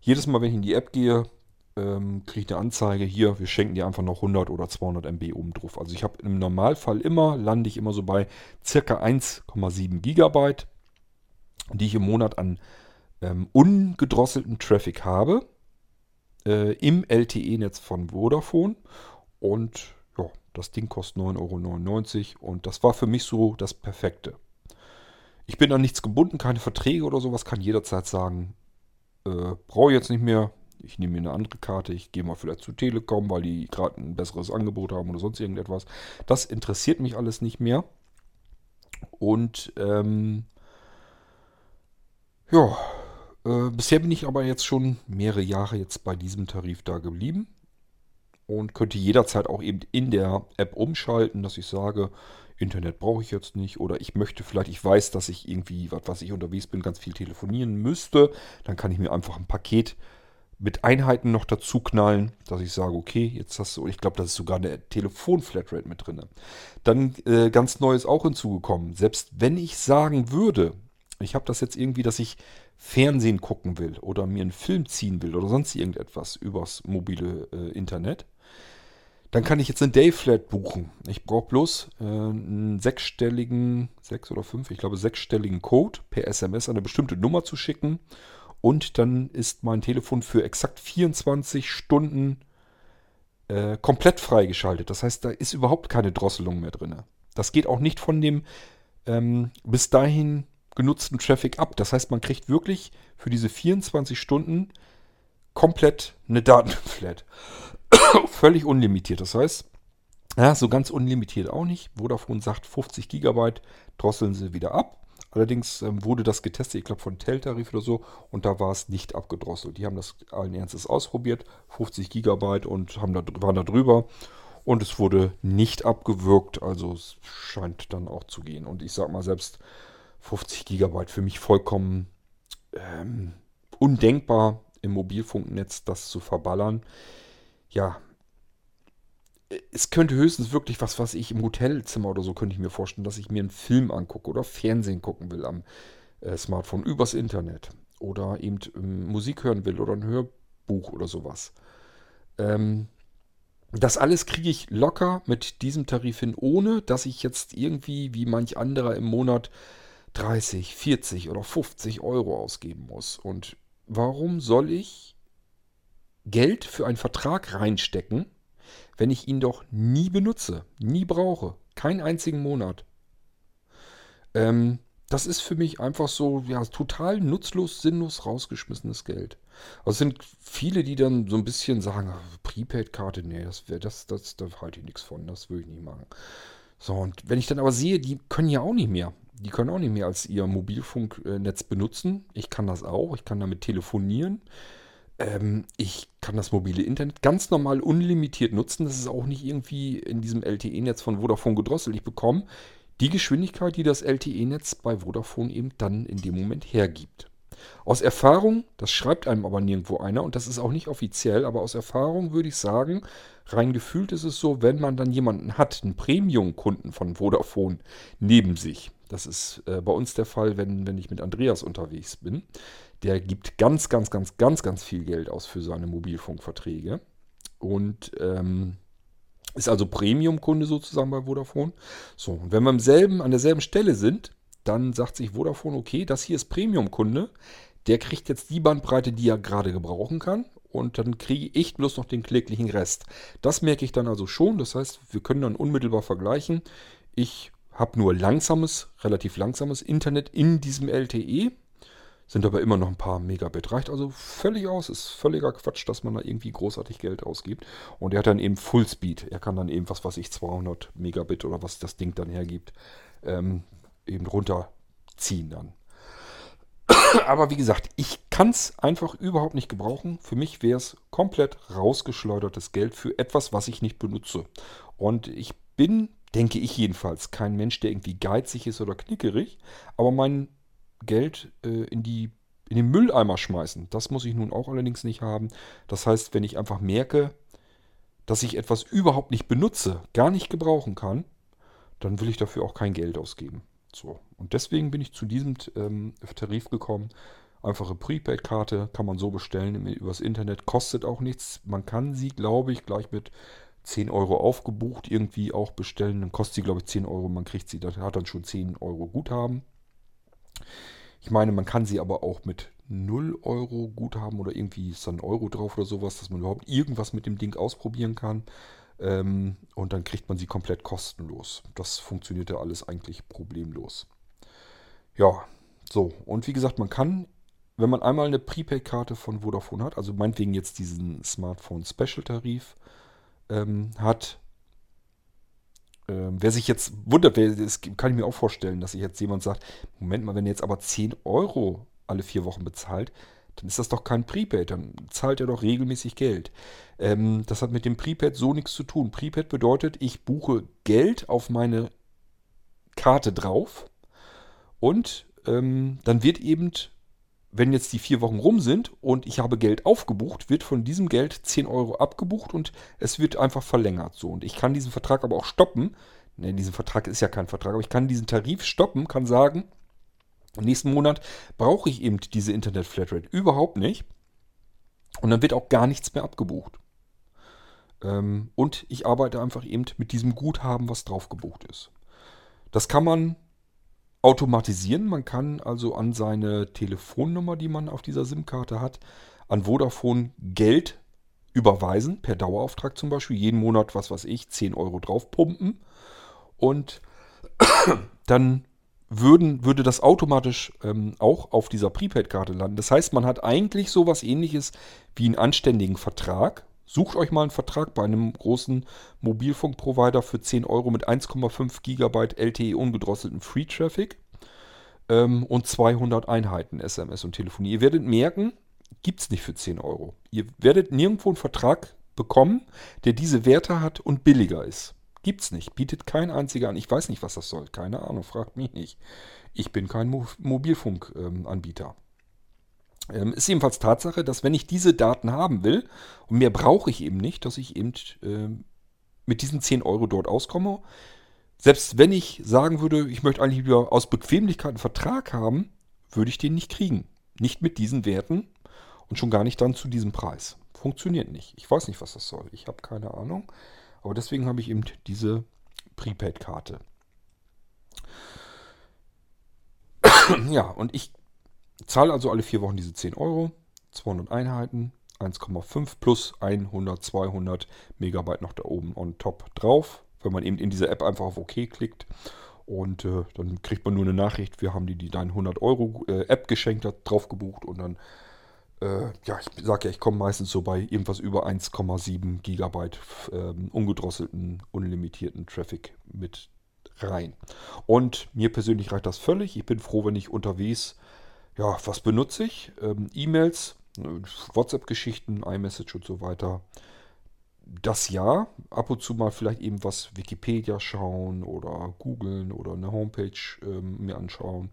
jedes Mal, wenn ich in die App gehe, ähm, kriege ich eine Anzeige, hier, wir schenken dir einfach noch 100 oder 200 MB oben drauf. Also ich habe im Normalfall immer, lande ich immer so bei circa 1,7 GB, die ich im Monat an ähm, ungedrosselten Traffic habe. äh, im LTE-Netz von Vodafone. Und ja, das Ding kostet 9,99 Euro und das war für mich so das Perfekte. Ich bin an nichts gebunden, keine Verträge oder sowas, kann jederzeit sagen, äh, brauche ich jetzt nicht mehr, ich nehme mir eine andere Karte, ich gehe mal vielleicht zu Telekom, weil die gerade ein besseres Angebot haben oder sonst irgendetwas. Das interessiert mich alles nicht mehr. Und ähm, ja, äh, bisher bin ich aber jetzt schon mehrere Jahre jetzt bei diesem Tarif da geblieben und könnte jederzeit auch eben in der App umschalten, dass ich sage, Internet brauche ich jetzt nicht oder ich möchte vielleicht, ich weiß, dass ich irgendwie, was weiß ich, unterwegs bin, ganz viel telefonieren müsste, dann kann ich mir einfach ein Paket mit Einheiten noch dazu knallen, dass ich sage, okay, jetzt hast du, ich glaube, das ist sogar eine Telefon-Flatrate mit drin. Dann äh, ganz Neues auch hinzugekommen. Selbst wenn ich sagen würde, ich habe das jetzt irgendwie, dass ich Fernsehen gucken will oder mir einen Film ziehen will oder sonst irgendetwas übers mobile äh, Internet, dann kann ich jetzt eine Dayflat buchen. Ich brauche bloß äh, einen sechsstelligen, sechs oder fünf, ich glaube sechsstelligen Code per SMS an eine bestimmte Nummer zu schicken. Und dann ist mein Telefon für exakt 24 Stunden äh, komplett freigeschaltet. Das heißt, da ist überhaupt keine Drosselung mehr drin. Das geht auch nicht von dem ähm, bis dahin genutzten Traffic ab. Das heißt, man kriegt wirklich für diese 24 Stunden komplett eine Datenflat. Völlig unlimitiert. Das heißt, ja, so ganz unlimitiert auch nicht. Vodafone sagt 50 Gigabyte, drosseln sie wieder ab. Allerdings ähm, wurde das getestet, ich glaube von Tel-Tarif oder so, und da war es nicht abgedrosselt. Die haben das allen Ernstes ausprobiert, 50 Gigabyte und haben da, waren da drüber. Und es wurde nicht abgewürgt, also es scheint dann auch zu gehen. Und ich sag mal, selbst 50 Gigabyte für mich vollkommen ähm, undenkbar im Mobilfunknetz das zu verballern ja, es könnte höchstens wirklich was, was ich im Hotelzimmer oder so könnte ich mir vorstellen, dass ich mir einen Film angucke oder Fernsehen gucken will am äh, Smartphone übers Internet oder eben ähm, Musik hören will oder ein Hörbuch oder sowas. Ähm, das alles kriege ich locker mit diesem Tarif hin, ohne dass ich jetzt irgendwie wie manch anderer im Monat 30, 40 oder 50 Euro ausgeben muss. Und warum soll ich Geld für einen Vertrag reinstecken, wenn ich ihn doch nie benutze, nie brauche, keinen einzigen Monat. Ähm, das ist für mich einfach so, ja, total nutzlos, sinnlos rausgeschmissenes Geld. Also es sind viele, die dann so ein bisschen sagen, Prepaid-Karte, nee, das das, das, da halte ich nichts von, das würde ich nicht machen. So, und wenn ich dann aber sehe, die können ja auch nicht mehr. Die können auch nicht mehr als ihr Mobilfunknetz benutzen. Ich kann das auch, ich kann damit telefonieren. Ähm, ich kann das mobile Internet ganz normal unlimitiert nutzen. Das ist auch nicht irgendwie in diesem LTE-Netz von Vodafone gedrosselt. Ich bekomme die Geschwindigkeit, die das LTE-Netz bei Vodafone eben dann in dem Moment hergibt. Aus Erfahrung, das schreibt einem aber nirgendwo einer und das ist auch nicht offiziell, aber aus Erfahrung würde ich sagen, rein gefühlt ist es so, wenn man dann jemanden hat, einen Premium-Kunden von Vodafone neben sich, das ist äh, bei uns der Fall, wenn, wenn ich mit Andreas unterwegs bin, der gibt ganz, ganz, ganz, ganz, ganz viel Geld aus für seine Mobilfunkverträge. Und ähm, ist also Premium-Kunde sozusagen bei Vodafone. So, und wenn wir im selben, an derselben Stelle sind, dann sagt sich Vodafone, okay, das hier ist Premium-Kunde. Der kriegt jetzt die Bandbreite, die er gerade gebrauchen kann. Und dann kriege ich bloß noch den kläglichen Rest. Das merke ich dann also schon. Das heißt, wir können dann unmittelbar vergleichen. Ich habe nur langsames, relativ langsames Internet in diesem LTE. Sind aber immer noch ein paar Megabit. Reicht also völlig aus. Ist völliger Quatsch, dass man da irgendwie großartig Geld ausgibt. Und er hat dann eben Fullspeed. Er kann dann eben, was weiß ich, 200 Megabit oder was das Ding dann hergibt, ähm, eben runterziehen dann. aber wie gesagt, ich kann es einfach überhaupt nicht gebrauchen. Für mich wäre es komplett rausgeschleudertes Geld für etwas, was ich nicht benutze. Und ich bin, denke ich jedenfalls, kein Mensch, der irgendwie geizig ist oder knickerig. Aber mein Geld äh, in, die, in den Mülleimer schmeißen. Das muss ich nun auch allerdings nicht haben. Das heißt, wenn ich einfach merke, dass ich etwas überhaupt nicht benutze, gar nicht gebrauchen kann, dann will ich dafür auch kein Geld ausgeben. So. Und deswegen bin ich zu diesem ähm, Tarif gekommen. Einfache Prepaid-Karte kann man so bestellen übers Internet, kostet auch nichts. Man kann sie, glaube ich, gleich mit 10 Euro aufgebucht irgendwie auch bestellen. Dann kostet sie, glaube ich, 10 Euro. Man kriegt sie, das hat dann schon 10 Euro Guthaben. Ich meine, man kann sie aber auch mit 0 Euro Guthaben oder irgendwie ist dann Euro drauf oder sowas, dass man überhaupt irgendwas mit dem Ding ausprobieren kann. Ähm, und dann kriegt man sie komplett kostenlos. Das funktioniert ja alles eigentlich problemlos. Ja, so. Und wie gesagt, man kann, wenn man einmal eine Prepaid-Karte von Vodafone hat, also meinetwegen jetzt diesen Smartphone Special Tarif ähm, hat, ähm, wer sich jetzt wundert, wer, das kann ich mir auch vorstellen, dass sich jetzt jemand sagt, Moment mal, wenn ihr jetzt aber 10 Euro alle vier Wochen bezahlt, dann ist das doch kein Prepaid, dann zahlt er doch regelmäßig Geld. Ähm, das hat mit dem Prepaid so nichts zu tun. Prepaid bedeutet, ich buche Geld auf meine Karte drauf und ähm, dann wird eben, wenn jetzt die vier Wochen rum sind und ich habe Geld aufgebucht, wird von diesem Geld 10 Euro abgebucht und es wird einfach verlängert. So. Und ich kann diesen Vertrag aber auch stoppen. Ne, diesen Vertrag ist ja kein Vertrag, aber ich kann diesen Tarif stoppen, kann sagen, im nächsten Monat brauche ich eben diese Internet-Flatrate überhaupt nicht. Und dann wird auch gar nichts mehr abgebucht. Ähm, und ich arbeite einfach eben mit diesem Guthaben, was drauf gebucht ist. Das kann man automatisieren. Man kann also an seine Telefonnummer, die man auf dieser SIM-Karte hat, an Vodafone Geld überweisen, per Dauerauftrag zum Beispiel, jeden Monat, was weiß ich, 10 Euro draufpumpen. Und dann würden, würde das automatisch ähm, auch auf dieser Prepaid-Karte landen. Das heißt, man hat eigentlich sowas ähnliches wie einen anständigen Vertrag. Sucht euch mal einen Vertrag bei einem großen Mobilfunkprovider für 10 Euro mit 1,5 GB LTE ungedrosselten Free Traffic ähm, und 200 Einheiten SMS und Telefonie. Ihr werdet merken, gibt es nicht für 10 Euro. Ihr werdet nirgendwo einen Vertrag bekommen, der diese Werte hat und billiger ist. Gibt's nicht. Bietet kein einziger an. Ich weiß nicht, was das soll. Keine Ahnung. Fragt mich nicht. Ich bin kein Mo Mobilfunkanbieter. Ähm, ist jedenfalls Tatsache, dass wenn ich diese Daten haben will, und mehr brauche ich eben nicht, dass ich eben äh, mit diesen 10 Euro dort auskomme. Selbst wenn ich sagen würde, ich möchte eigentlich wieder aus Bequemlichkeit einen Vertrag haben, würde ich den nicht kriegen. Nicht mit diesen Werten und schon gar nicht dann zu diesem Preis. Funktioniert nicht. Ich weiß nicht, was das soll. Ich habe keine Ahnung. Aber deswegen habe ich eben diese Prepaid-Karte. ja, und ich zahle also alle vier Wochen diese 10 Euro, 200 Einheiten, 1,5 plus 100, 200 Megabyte noch da oben on top drauf, wenn man eben in dieser App einfach auf OK klickt. Und äh, dann kriegt man nur eine Nachricht, wir haben die, die dein 100 Euro äh, App geschenkt hat, drauf gebucht und dann äh, ja, ich sage ja, ich komme meistens so bei irgendwas über 1,7 Gigabyte ähm, ungedrosselten, unlimitierten Traffic mit rein. Und mir persönlich reicht das völlig. Ich bin froh, wenn ich unterwegs, ja, was benutze ich? Ähm, E-Mails, äh, WhatsApp-Geschichten, iMessage und so weiter. Das ja, ab und zu mal vielleicht eben was Wikipedia schauen oder googeln oder eine Homepage ähm, mir anschauen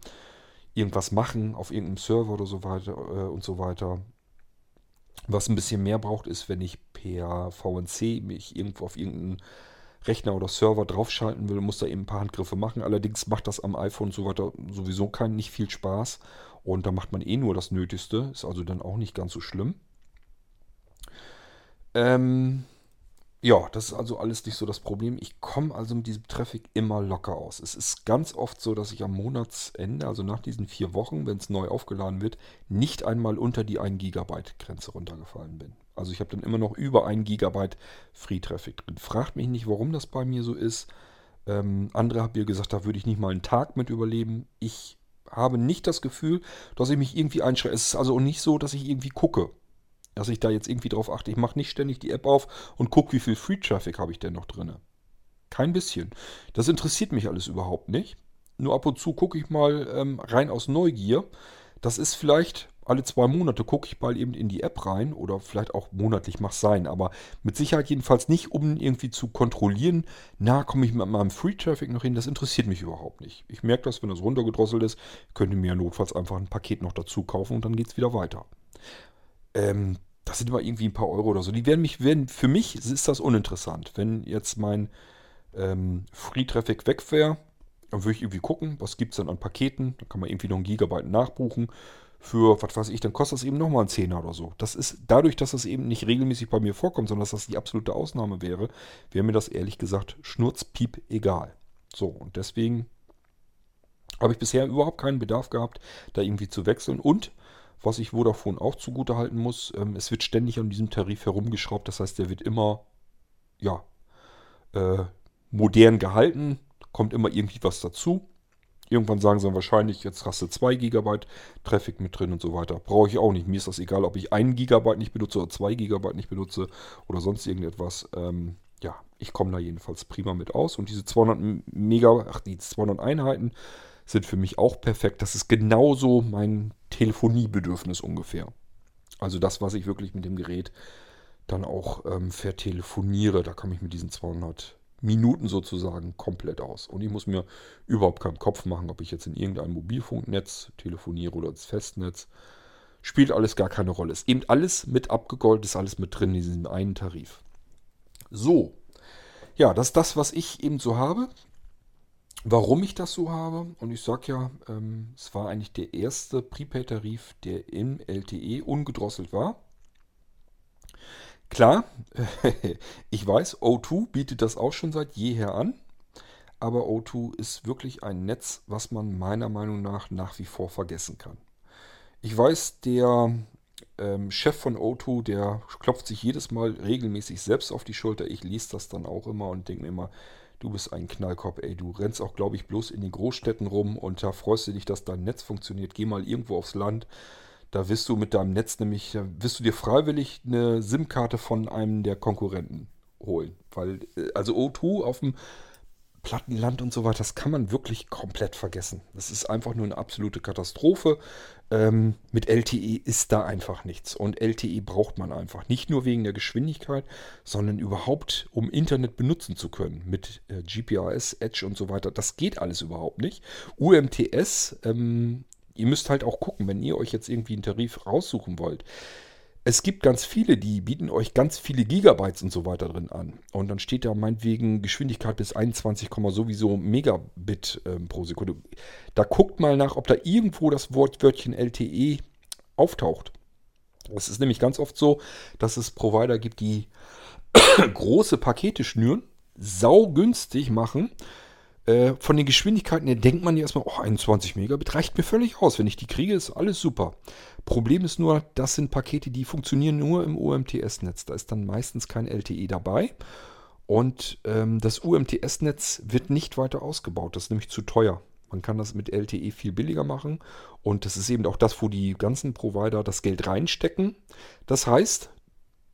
irgendwas machen auf irgendeinem Server oder so weiter äh, und so weiter. Was ein bisschen mehr braucht, ist, wenn ich per VNC mich irgendwo auf irgendeinen Rechner oder Server draufschalten will, muss da eben ein paar Handgriffe machen. Allerdings macht das am iPhone und so weiter sowieso kein, nicht viel Spaß. Und da macht man eh nur das Nötigste. Ist also dann auch nicht ganz so schlimm. Ähm, ja, das ist also alles nicht so das Problem. Ich komme also mit diesem Traffic immer locker aus. Es ist ganz oft so, dass ich am Monatsende, also nach diesen vier Wochen, wenn es neu aufgeladen wird, nicht einmal unter die 1 Gigabyte Grenze runtergefallen bin. Also ich habe dann immer noch über 1 Gigabyte Free Traffic drin. Fragt mich nicht, warum das bei mir so ist. Ähm, andere haben mir gesagt, da würde ich nicht mal einen Tag mit überleben. Ich habe nicht das Gefühl, dass ich mich irgendwie einschränke. Es ist also nicht so, dass ich irgendwie gucke dass ich da jetzt irgendwie drauf achte. Ich mache nicht ständig die App auf und gucke, wie viel Free Traffic habe ich denn noch drin. Kein bisschen. Das interessiert mich alles überhaupt nicht. Nur ab und zu gucke ich mal ähm, rein aus Neugier. Das ist vielleicht alle zwei Monate gucke ich mal eben in die App rein oder vielleicht auch monatlich mag sein, aber mit Sicherheit jedenfalls nicht, um irgendwie zu kontrollieren, na, komme ich mit meinem Free Traffic noch hin, das interessiert mich überhaupt nicht. Ich merke das, wenn das runtergedrosselt ist, könnte mir notfalls einfach ein Paket noch dazu kaufen und dann geht es wieder weiter. Ähm, das sind immer irgendwie ein paar Euro oder so. Die werden mich, werden, für mich ist das uninteressant. Wenn jetzt mein ähm, Free Traffic weg wäre, dann würde ich irgendwie gucken, was gibt es dann an Paketen. Da kann man irgendwie noch ein Gigabyte nachbuchen. Für, was weiß ich, dann kostet das eben nochmal ein Zehner oder so. Das ist dadurch, dass das eben nicht regelmäßig bei mir vorkommt, sondern dass das die absolute Ausnahme wäre, wäre mir das ehrlich gesagt schnurzpiep egal. So, und deswegen Habe ich bisher überhaupt keinen Bedarf gehabt, da irgendwie zu wechseln. Und was ich Vodafone auch zugute halten muss, ähm, es wird ständig an diesem Tarif herumgeschraubt. Das heißt, der wird immer, ja, äh, modern gehalten. Kommt immer irgendwie was dazu. Irgendwann sagen sie wahrscheinlich, jetzt hast du 2 GB Traffic mit drin und so weiter. Brauche ich auch nicht. Mir ist das egal, ob ich 1 GB nicht benutze oder 2 GB nicht benutze oder sonst irgendetwas. Ähm, ja, ich komme da jedenfalls prima mit aus. Und diese 200 Mega, ach, die 200 Einheiten sind für mich auch perfekt. Das ist genauso mein Telefoniebedürfnis ungefähr. Also das, was ich wirklich mit dem Gerät dann auch ähm, vertelefoniere, da komme ich mit diesen 200 Minuten sozusagen komplett aus. Und ich muss mir überhaupt keinen Kopf machen, ob ich jetzt in irgendein Mobilfunknetz telefoniere oder ins Festnetz. Spielt alles gar keine Rolle. Ist eben alles mit abgegoldet, ist alles mit drin in diesem einen Tarif. So. Ja, das ist das, was ich eben so habe. Warum ich das so habe, und ich sage ja, ähm, es war eigentlich der erste Prepaid-Tarif, der im LTE ungedrosselt war. Klar, ich weiß, O2 bietet das auch schon seit jeher an. Aber O2 ist wirklich ein Netz, was man meiner Meinung nach nach wie vor vergessen kann. Ich weiß, der ähm, Chef von O2, der klopft sich jedes Mal regelmäßig selbst auf die Schulter. Ich lese das dann auch immer und denke mir immer, du bist ein Knallkopf, ey. Du rennst auch, glaube ich, bloß in den Großstädten rum und da freust du dich, dass dein Netz funktioniert. Geh mal irgendwo aufs Land da wirst du mit deinem Netz nämlich, wirst du dir freiwillig eine SIM-Karte von einem der Konkurrenten holen. Weil, äh, also O2 auf dem Plattenland und so weiter, das kann man wirklich komplett vergessen. Das ist einfach nur eine absolute Katastrophe. Ähm, mit LTE ist da einfach nichts. Und LTE braucht man einfach. Nicht nur wegen der Geschwindigkeit, sondern überhaupt, um Internet benutzen zu können. Mit äh, GPRS, Edge und so weiter. Das geht alles überhaupt nicht. UMTS ähm, ihr müsst halt auch gucken, wenn ihr euch jetzt irgendwie einen Tarif raussuchen wollt. Es gibt ganz viele, die bieten euch ganz viele Gigabytes und so weiter drin an. Und dann steht da meinetwegen Geschwindigkeit bis 21, sowieso Megabit äh, pro Sekunde. Da guckt mal nach, ob da irgendwo das Wortwörtchen LTE auftaucht. Es ist nämlich ganz oft so, dass es Provider gibt, die große Pakete schnüren, saugünstig machen äh, von den Geschwindigkeiten her denkt man ja erstmal, oh, 21 Megabit reicht mir völlig aus. Wenn ich die kriege, ist alles super. Problem ist nur, das sind Pakete, die funktionieren nur im UMTS-Netz. Da ist dann meistens kein LTE dabei. Und ähm, das UMTS-Netz wird nicht weiter ausgebaut. Das ist nämlich zu teuer. Man kann das mit LTE viel billiger machen. Und das ist eben auch das, wo die ganzen Provider das Geld reinstecken. Das heißt,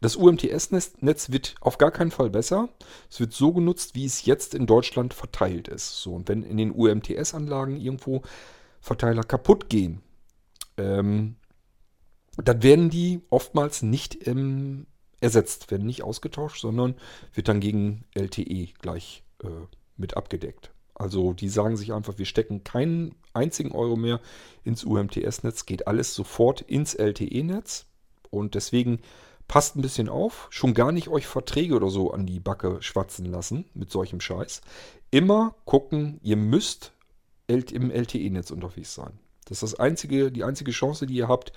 das UMTS-Netz wird auf gar keinen Fall besser. Es wird so genutzt, wie es jetzt in Deutschland verteilt ist. So, und wenn in den UMTS-Anlagen irgendwo Verteiler kaputt gehen, ähm, dann werden die oftmals nicht ähm, ersetzt, werden nicht ausgetauscht, sondern wird dann gegen LTE gleich äh, mit abgedeckt. Also die sagen sich einfach, wir stecken keinen einzigen Euro mehr ins UMTS-Netz, geht alles sofort ins LTE-Netz. Und deswegen Passt ein bisschen auf, schon gar nicht euch Verträge oder so an die Backe schwatzen lassen mit solchem Scheiß. Immer gucken, ihr müsst im LTE-Netz unterwegs sein. Das ist das einzige, die einzige Chance, die ihr habt,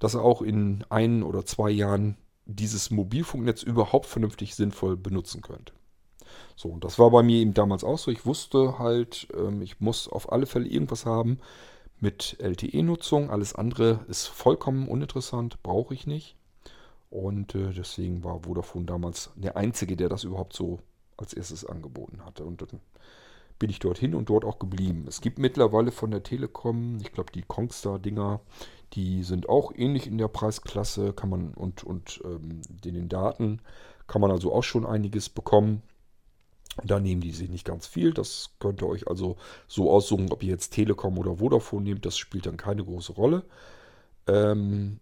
dass ihr auch in ein oder zwei Jahren dieses Mobilfunknetz überhaupt vernünftig sinnvoll benutzen könnt. So, und das war bei mir eben damals auch so. Ich wusste halt, ähm, ich muss auf alle Fälle irgendwas haben mit LTE-Nutzung. Alles andere ist vollkommen uninteressant, brauche ich nicht. Und äh, deswegen war Vodafone damals der Einzige, der das überhaupt so als erstes angeboten hatte. Und dann bin ich dorthin und dort auch geblieben. Es gibt mittlerweile von der Telekom, ich glaube die Kongstar-Dinger, die sind auch ähnlich in der Preisklasse, kann man und, und ähm, den Daten kann man also auch schon einiges bekommen. Da nehmen die sich nicht ganz viel. Das könnt ihr euch also so aussuchen, ob ihr jetzt Telekom oder Vodafone nehmt. Das spielt dann keine große Rolle. Ähm,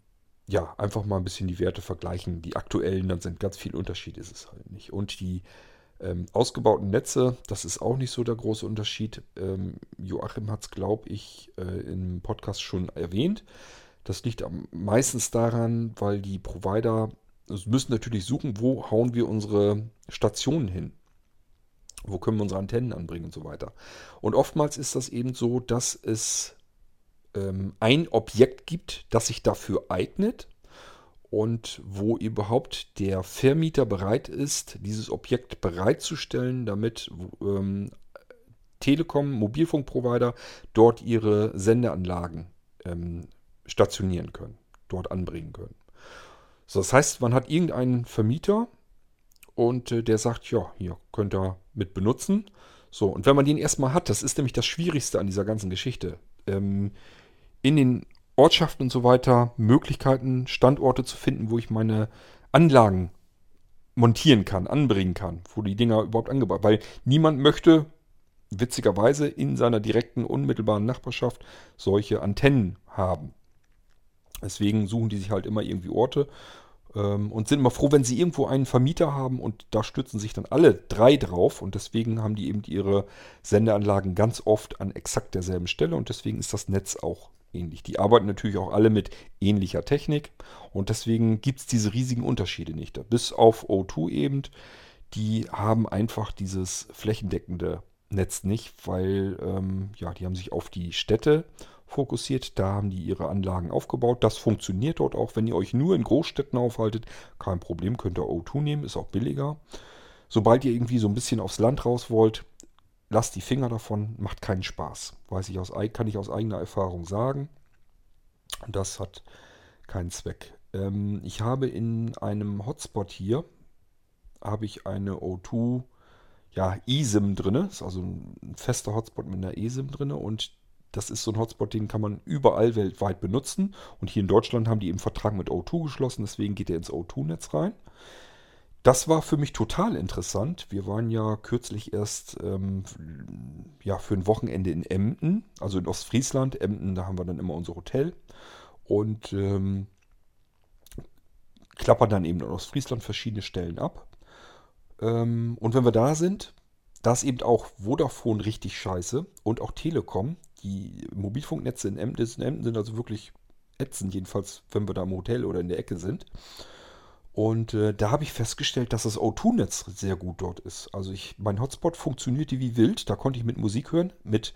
ja, einfach mal ein bisschen die Werte vergleichen. Die aktuellen, dann sind ganz viel Unterschied, ist es halt nicht. Und die ähm, ausgebauten Netze, das ist auch nicht so der große Unterschied. Ähm, Joachim hat es, glaube ich, äh, im Podcast schon erwähnt. Das liegt meistens daran, weil die Provider müssen natürlich suchen, wo hauen wir unsere Stationen hin. Wo können wir unsere Antennen anbringen und so weiter. Und oftmals ist das eben so, dass es ähm, ein Objekt gibt, das sich dafür eignet und wo überhaupt der Vermieter bereit ist, dieses Objekt bereitzustellen, damit ähm, Telekom, Mobilfunkprovider dort ihre Sendeanlagen ähm, stationieren können, dort anbringen können. So, das heißt, man hat irgendeinen Vermieter und äh, der sagt, ja, hier könnt ihr mit benutzen. So, und wenn man den erstmal hat, das ist nämlich das Schwierigste an dieser ganzen Geschichte. Ähm, in den Ortschaften und so weiter Möglichkeiten, Standorte zu finden, wo ich meine Anlagen montieren kann, anbringen kann, wo die Dinger überhaupt angebaut, weil niemand möchte witzigerweise in seiner direkten unmittelbaren Nachbarschaft solche Antennen haben. Deswegen suchen die sich halt immer irgendwie Orte ähm, und sind immer froh, wenn sie irgendwo einen Vermieter haben und da stützen sich dann alle drei drauf und deswegen haben die eben ihre Sendeanlagen ganz oft an exakt derselben Stelle und deswegen ist das Netz auch ähnlich. Die arbeiten natürlich auch alle mit ähnlicher Technik und deswegen gibt es diese riesigen Unterschiede nicht. Bis auf O2 eben, die haben einfach dieses flächendeckende Netz nicht, weil ähm, ja, die haben sich auf die Städte fokussiert. Da haben die ihre Anlagen aufgebaut. Das funktioniert dort auch. Wenn ihr euch nur in Großstädten aufhaltet, kein Problem, könnt ihr O2 nehmen, ist auch billiger. Sobald ihr irgendwie so ein bisschen aufs Land raus wollt, lasst die Finger davon, macht keinen Spaß. Weiß ich aus, kann ich aus eigener Erfahrung sagen. Das hat keinen Zweck. Ähm, ich habe in einem Hotspot hier, habe ich eine O2 ja, eSIM drin. Das ist also ein fester Hotspot mit einer eSIM drin und das ist so ein Hotspot, den kann man überall weltweit benutzen. Und hier in Deutschland haben die eben Vertrag mit O2 geschlossen, deswegen geht er ins O2-Netz rein. Das war für mich total interessant. Wir waren ja kürzlich erst ähm, ja, für ein Wochenende in Emden, also in Ostfriesland. Emden, da haben wir dann immer unser Hotel. Und ähm, klappern dann eben in Ostfriesland verschiedene Stellen ab. Ähm, und wenn wir da sind, da ist eben auch Vodafone richtig scheiße und auch Telekom. Die Mobilfunknetze in Emden, in Emden sind also wirklich ätzend, jedenfalls wenn wir da im Hotel oder in der Ecke sind. Und äh, da habe ich festgestellt, dass das O2-Netz sehr gut dort ist. Also ich, mein Hotspot funktionierte wie wild. Da konnte ich mit Musik hören. Mit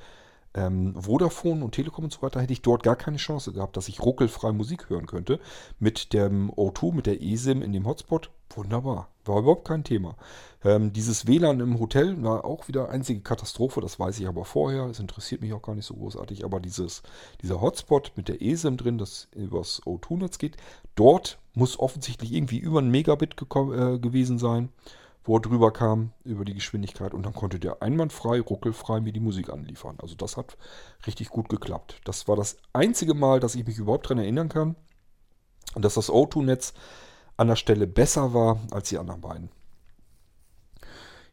ähm, Vodafone und Telekom und so weiter hätte ich dort gar keine Chance gehabt, dass ich ruckelfrei Musik hören könnte. Mit dem O2, mit der eSIM in dem Hotspot, wunderbar. War überhaupt kein Thema. Ähm, dieses WLAN im Hotel war auch wieder einzige Katastrophe, das weiß ich aber vorher. Es interessiert mich auch gar nicht so großartig. Aber dieses, dieser Hotspot mit der eSIM drin, das übers O2-Netz geht, dort muss offensichtlich irgendwie über ein Megabit äh, gewesen sein, wo er drüber kam, über die Geschwindigkeit. Und dann konnte der einwandfrei, ruckelfrei mir die Musik anliefern. Also das hat richtig gut geklappt. Das war das einzige Mal, dass ich mich überhaupt daran erinnern kann, dass das O2-Netz an der Stelle besser war als die anderen beiden.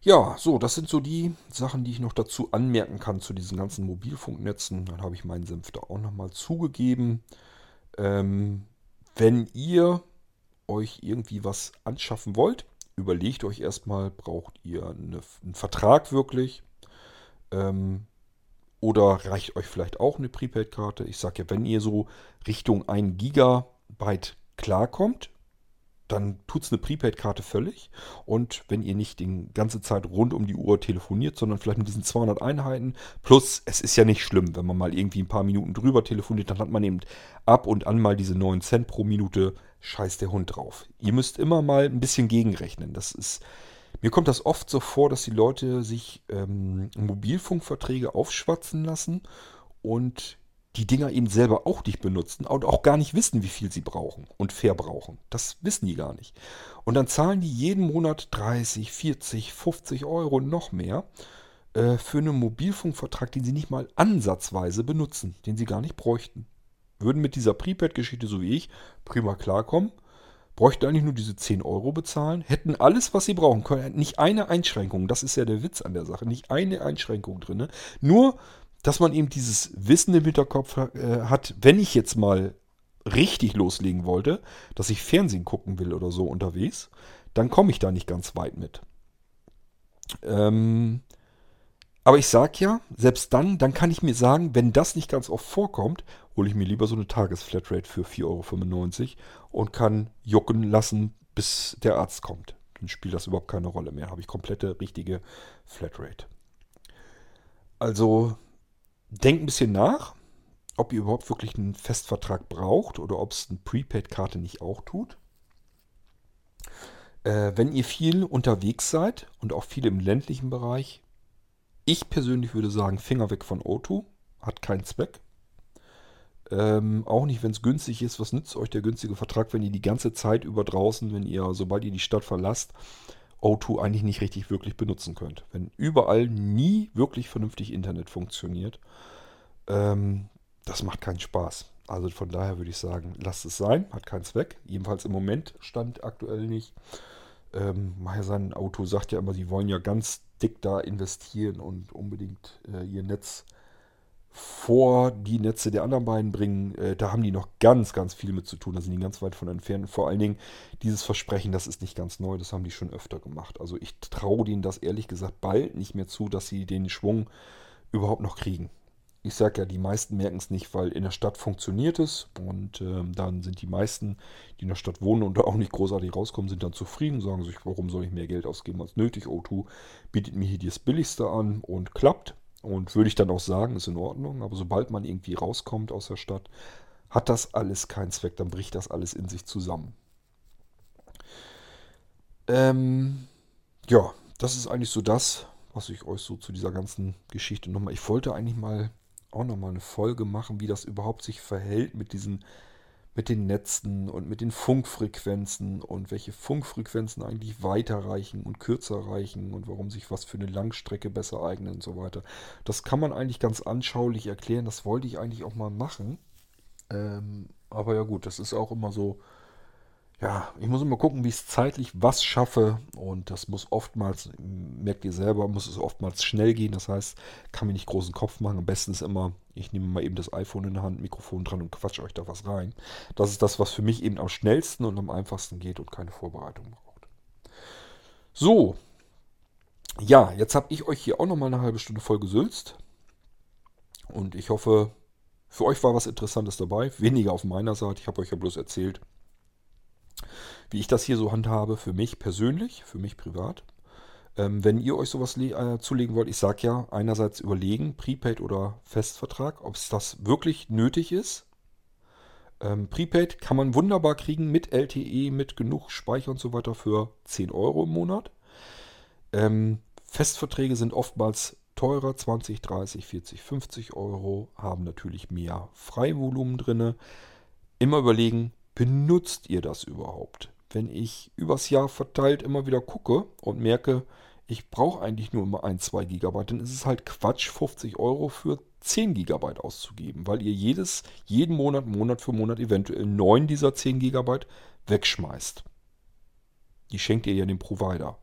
Ja, so, das sind so die Sachen, die ich noch dazu anmerken kann zu diesen ganzen Mobilfunknetzen. Dann habe ich meinen Senf da auch nochmal zugegeben. Ähm, wenn ihr euch irgendwie was anschaffen wollt, überlegt euch erstmal, braucht ihr eine, einen Vertrag wirklich? Ähm, oder reicht euch vielleicht auch eine Prepaid-Karte? Ich sage ja, wenn ihr so Richtung 1 Gigabyte klarkommt, dann tut es eine Prepaid-Karte völlig. Und wenn ihr nicht die ganze Zeit rund um die Uhr telefoniert, sondern vielleicht mit diesen 200 Einheiten, plus es ist ja nicht schlimm, wenn man mal irgendwie ein paar Minuten drüber telefoniert, dann hat man eben ab und an mal diese 9 Cent pro Minute, scheiß der Hund drauf. Ihr müsst immer mal ein bisschen gegenrechnen. Das ist, mir kommt das oft so vor, dass die Leute sich ähm, Mobilfunkverträge aufschwatzen lassen und die Dinger eben selber auch nicht benutzen und auch gar nicht wissen, wie viel sie brauchen und verbrauchen. Das wissen die gar nicht. Und dann zahlen die jeden Monat 30, 40, 50 Euro noch mehr äh, für einen Mobilfunkvertrag, den sie nicht mal ansatzweise benutzen, den sie gar nicht bräuchten. Würden mit dieser Prepaid-Geschichte, so wie ich, prima klarkommen, bräuchten eigentlich nur diese 10 Euro bezahlen, hätten alles, was sie brauchen können. Nicht eine Einschränkung, das ist ja der Witz an der Sache, nicht eine Einschränkung drin. Nur dass man eben dieses Wissen im Hinterkopf äh, hat, wenn ich jetzt mal richtig loslegen wollte, dass ich Fernsehen gucken will oder so unterwegs, dann komme ich da nicht ganz weit mit. Ähm, aber ich sage ja, selbst dann, dann kann ich mir sagen, wenn das nicht ganz oft vorkommt, hole ich mir lieber so eine Tagesflatrate für 4,95 Euro und kann jucken lassen, bis der Arzt kommt. Dann spielt das überhaupt keine Rolle mehr. Habe ich komplette richtige Flatrate. Also denkt ein bisschen nach, ob ihr überhaupt wirklich einen Festvertrag braucht oder ob es eine Prepaid-Karte nicht auch tut. Äh, wenn ihr viel unterwegs seid und auch viel im ländlichen Bereich, Ich persönlich würde sagen, Finger weg von O2. Hat keinen Zweck. Ähm, auch nicht, wenn es günstig ist. Was nützt euch der günstige Vertrag, wenn ihr die ganze Zeit über draußen, wenn ihr, sobald ihr die Stadt verlasst, O2 eigentlich nicht richtig wirklich benutzen könnt. Wenn überall nie wirklich vernünftig Internet funktioniert, ähm, das macht keinen Spaß. Also von daher würde ich sagen, lasst es sein, hat keinen Zweck. Jedenfalls im Moment stand aktuell nicht. Ähm, sein Auto sagt ja immer, sie wollen ja ganz dick da investieren und unbedingt äh, ihr Netz vor die Netze der anderen beiden bringen, äh, da haben die noch ganz, ganz viel mit zu tun. Da sind die ganz weit von entfernt. Vor allen Dingen dieses Versprechen, das ist nicht ganz neu, das haben die schon öfter gemacht. Also ich traue denen das ehrlich gesagt bald nicht mehr zu, dass sie den Schwung überhaupt noch kriegen. Ich sage ja, die meisten merken es nicht, weil in der Stadt funktioniert es und ähm, dann sind die meisten, die in der Stadt wohnen und da auch nicht großartig rauskommen, sind dann zufrieden, sagen sich, warum soll ich mehr Geld ausgeben als nötig? O2 bietet mir hier das Billigste an und klappt. Und würde ich dann auch sagen, ist in Ordnung. Aber sobald man irgendwie rauskommt aus der Stadt, hat das alles keinen Zweck. Dann bricht das alles in sich zusammen. Ähm, ja, das ist eigentlich so das, was ich euch so zu dieser ganzen Geschichte nochmal. Ich wollte eigentlich mal auch nochmal eine Folge machen, wie das überhaupt sich verhält mit diesen mit den Netzen und mit den Funkfrequenzen und welche Funkfrequenzen eigentlich weiter reichen und kürzer reichen und warum sich was für eine Langstrecke besser eignet und so weiter. Das kann man eigentlich ganz anschaulich erklären. Das wollte ich eigentlich auch mal machen. Ähm, aber ja gut, das ist auch immer so ja, ich muss immer gucken, wie ich es zeitlich was schaffe. Und das muss oftmals, merkt ihr selber, muss es oftmals schnell gehen. Das heißt, kann mir nicht großen Kopf machen. Am besten ist immer, ich nehme mal eben das iPhone in der Hand, Mikrofon dran und quatsche euch da was rein. Das ist das, was für mich eben am schnellsten und am einfachsten geht und keine Vorbereitung braucht. So. Ja, jetzt habe ich euch hier auch nochmal eine halbe Stunde voll gesülzt. Und ich hoffe, für euch war was Interessantes dabei. Weniger auf meiner Seite. Ich habe euch ja bloß erzählt, wie ich das hier so handhabe, für mich persönlich, für mich privat. Ähm, wenn ihr euch sowas äh, zulegen wollt, ich sage ja, einerseits überlegen, Prepaid oder Festvertrag, ob es das wirklich nötig ist. Ähm, Prepaid kann man wunderbar kriegen mit LTE, mit genug Speicher und so weiter für 10 Euro im Monat. Ähm, Festverträge sind oftmals teurer, 20, 30, 40, 50 Euro, haben natürlich mehr Freivolumen drin. Immer überlegen, benutzt ihr das überhaupt? Wenn ich übers Jahr verteilt immer wieder gucke und merke, ich brauche eigentlich nur immer ein, zwei Gigabyte, dann ist es halt Quatsch, 50 Euro für 10 Gigabyte auszugeben, weil ihr jedes, jeden Monat, Monat für Monat eventuell 9 dieser 10 Gigabyte wegschmeißt. Die schenkt ihr ja dem Provider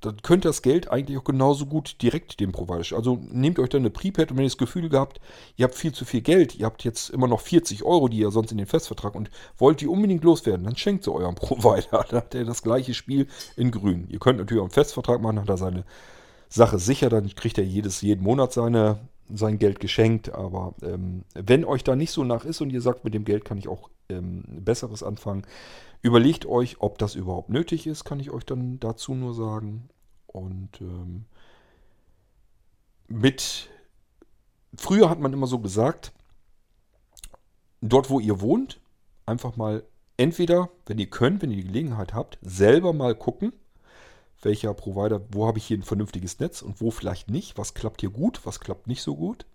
dann könnt ihr das Geld eigentlich auch genauso gut direkt dem Provider. Also nehmt euch dann eine Prepaid und wenn ihr das Gefühl gehabt, ihr habt viel zu viel Geld, ihr habt jetzt immer noch 40 Euro, die ihr sonst in den Festvertrag und wollt die unbedingt loswerden, dann schenkt sie eurem Provider. Dann habt ihr das gleiche Spiel in grün. Ihr könnt natürlich auch einen Festvertrag machen, hat er seine Sache sicher, dann kriegt er jedes, jeden Monat seine, sein Geld geschenkt. Aber ähm, wenn euch da nicht so nach ist und ihr sagt, mit dem Geld kann ich auch ähm, Besseres anfangen, Überlegt euch, ob das überhaupt nötig ist, kann ich euch dann dazu nur sagen. Und ähm, mit, früher hat man immer so gesagt, dort wo ihr wohnt, einfach mal entweder, wenn ihr könnt, wenn ihr die Gelegenheit habt, selber mal gucken, welcher Provider, wo habe ich hier ein vernünftiges Netz und wo vielleicht nicht, was klappt hier gut, was klappt nicht so gut.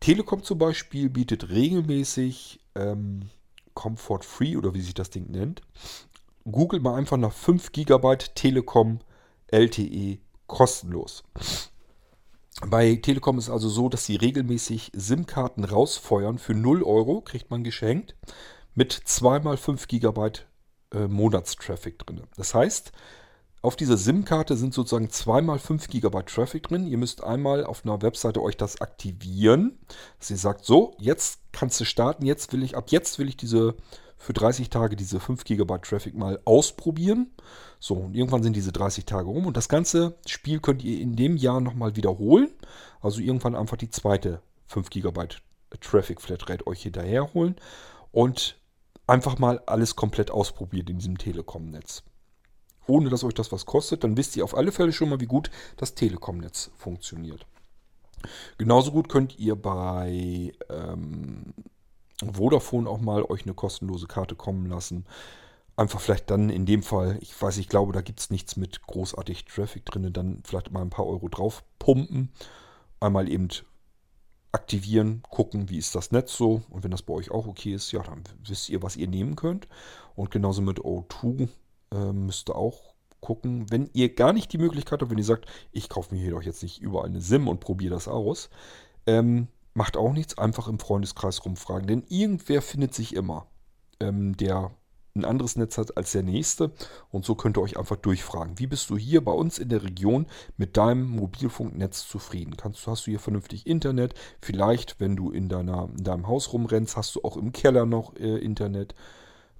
Telekom zum Beispiel bietet regelmäßig ähm, Comfort Free oder wie sich das Ding nennt. Google mal einfach nach 5 GB Telekom LTE kostenlos. Bei Telekom ist also so, dass sie regelmäßig SIM-Karten rausfeuern für 0 Euro, kriegt man geschenkt, mit 2 x 5 GB äh, Monatstraffic drin. Das heißt, auf dieser SIM-Karte sind sozusagen zweimal 5 GB Traffic drin. Ihr müsst einmal auf einer Webseite euch das aktivieren. Sie sagt so, jetzt kannst du starten, jetzt will ich, ab jetzt will ich diese für 30 Tage diese 5 GB Traffic mal ausprobieren. So, und irgendwann sind diese 30 Tage rum und das ganze Spiel könnt ihr in dem Jahr nochmal wiederholen. Also irgendwann einfach die zweite 5 GB Traffic Flatrate euch hinterher holen und einfach mal alles komplett ausprobieren in diesem Telekom-Netz ohne dass euch das was kostet, dann wisst ihr auf alle Fälle schon mal, wie gut das Telekom-Netz funktioniert. Genauso gut könnt ihr bei ähm, Vodafone auch mal euch eine kostenlose Karte kommen lassen. einfach vielleicht dann in dem Fall, ich weiß, ich glaube, da gibt es nichts mit großartig Traffic drin, dann vielleicht mal ein paar Euro drauf pumpen. Einmal eben aktivieren, gucken, wie ist das Netz so. Und wenn das bei euch auch okay ist, ja, dann wisst ihr, was ihr nehmen könnt. Und genauso mit O2 äh, müsst ihr auch gucken, wenn ihr gar nicht die Möglichkeit habt, wenn ihr sagt, ich kaufe mir hier doch jetzt nicht überall eine SIM und probiere das aus, ähm, macht auch nichts, einfach im Freundeskreis rumfragen. Denn irgendwer findet sich immer, ähm, der ein anderes Netz hat als der nächste. Und so könnt ihr euch einfach durchfragen. Wie bist du hier bei uns in der Region mit deinem Mobilfunknetz zufrieden? Kannst, hast du hier vernünftig Internet? Vielleicht, wenn du in, deiner, in deinem Haus rumrennst, hast du auch im Keller noch äh, Internet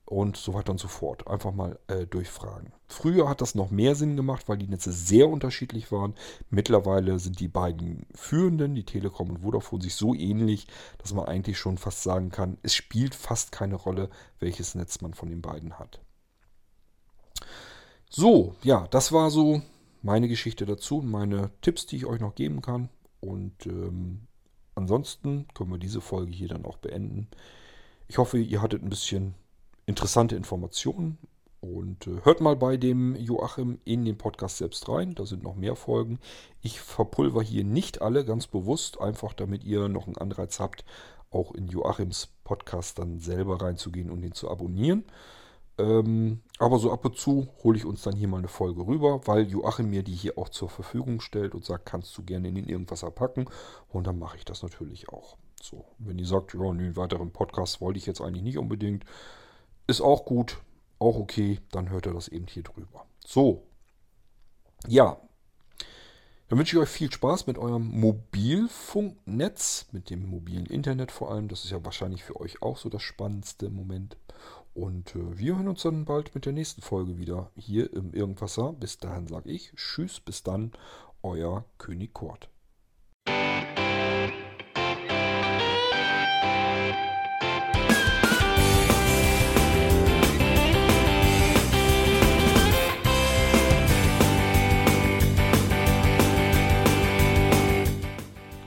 und so weiter und so fort. Einfach mal äh, durchfragen. Früher hat das noch mehr Sinn gemacht, weil die Netze sehr unterschiedlich waren. Mittlerweile sind die beiden führenden, die Telekom und Vodafone, sich so ähnlich, dass man eigentlich schon fast sagen kann, es spielt fast keine Rolle, welches Netz man von den beiden hat. So, ja, das war so meine Geschichte dazu, meine Tipps, die ich euch noch geben kann. Und ähm, ansonsten können wir diese Folge hier dann auch beenden. Ich hoffe, ihr hattet ein bisschen interessante Informationen. Und äh, hört mal bei dem Joachim in den Podcast selbst rein. Da sind noch mehr Folgen. Ich verpulver hier nicht alle ganz bewusst, einfach damit ihr noch einen Anreiz habt, auch in Joachims Podcast dann selber reinzugehen und ihn zu abonnieren. Ähm, aber so ab und zu hole ich uns dann hier mal eine Folge rüber, weil Joachim mir die hier auch zur Verfügung stellt und sagt, kannst du gerne in den irgendwas packen. Und dann mache ich das natürlich auch. So, wenn ihr sagt, ja, einen weiteren Podcast wollte ich jetzt eigentlich nicht unbedingt, ist auch gut, auch okay, dann hört ihr das eben hier drüber. So, ja, dann wünsche ich euch viel Spaß mit eurem Mobilfunknetz, mit dem mobilen Internet vor allem. Das ist ja wahrscheinlich für euch auch so das spannendste Moment. Und äh, wir hören uns dann bald mit der nächsten Folge wieder hier im Irgendwasser. Bis dahin sage ich Tschüss, bis dann, euer König Kort.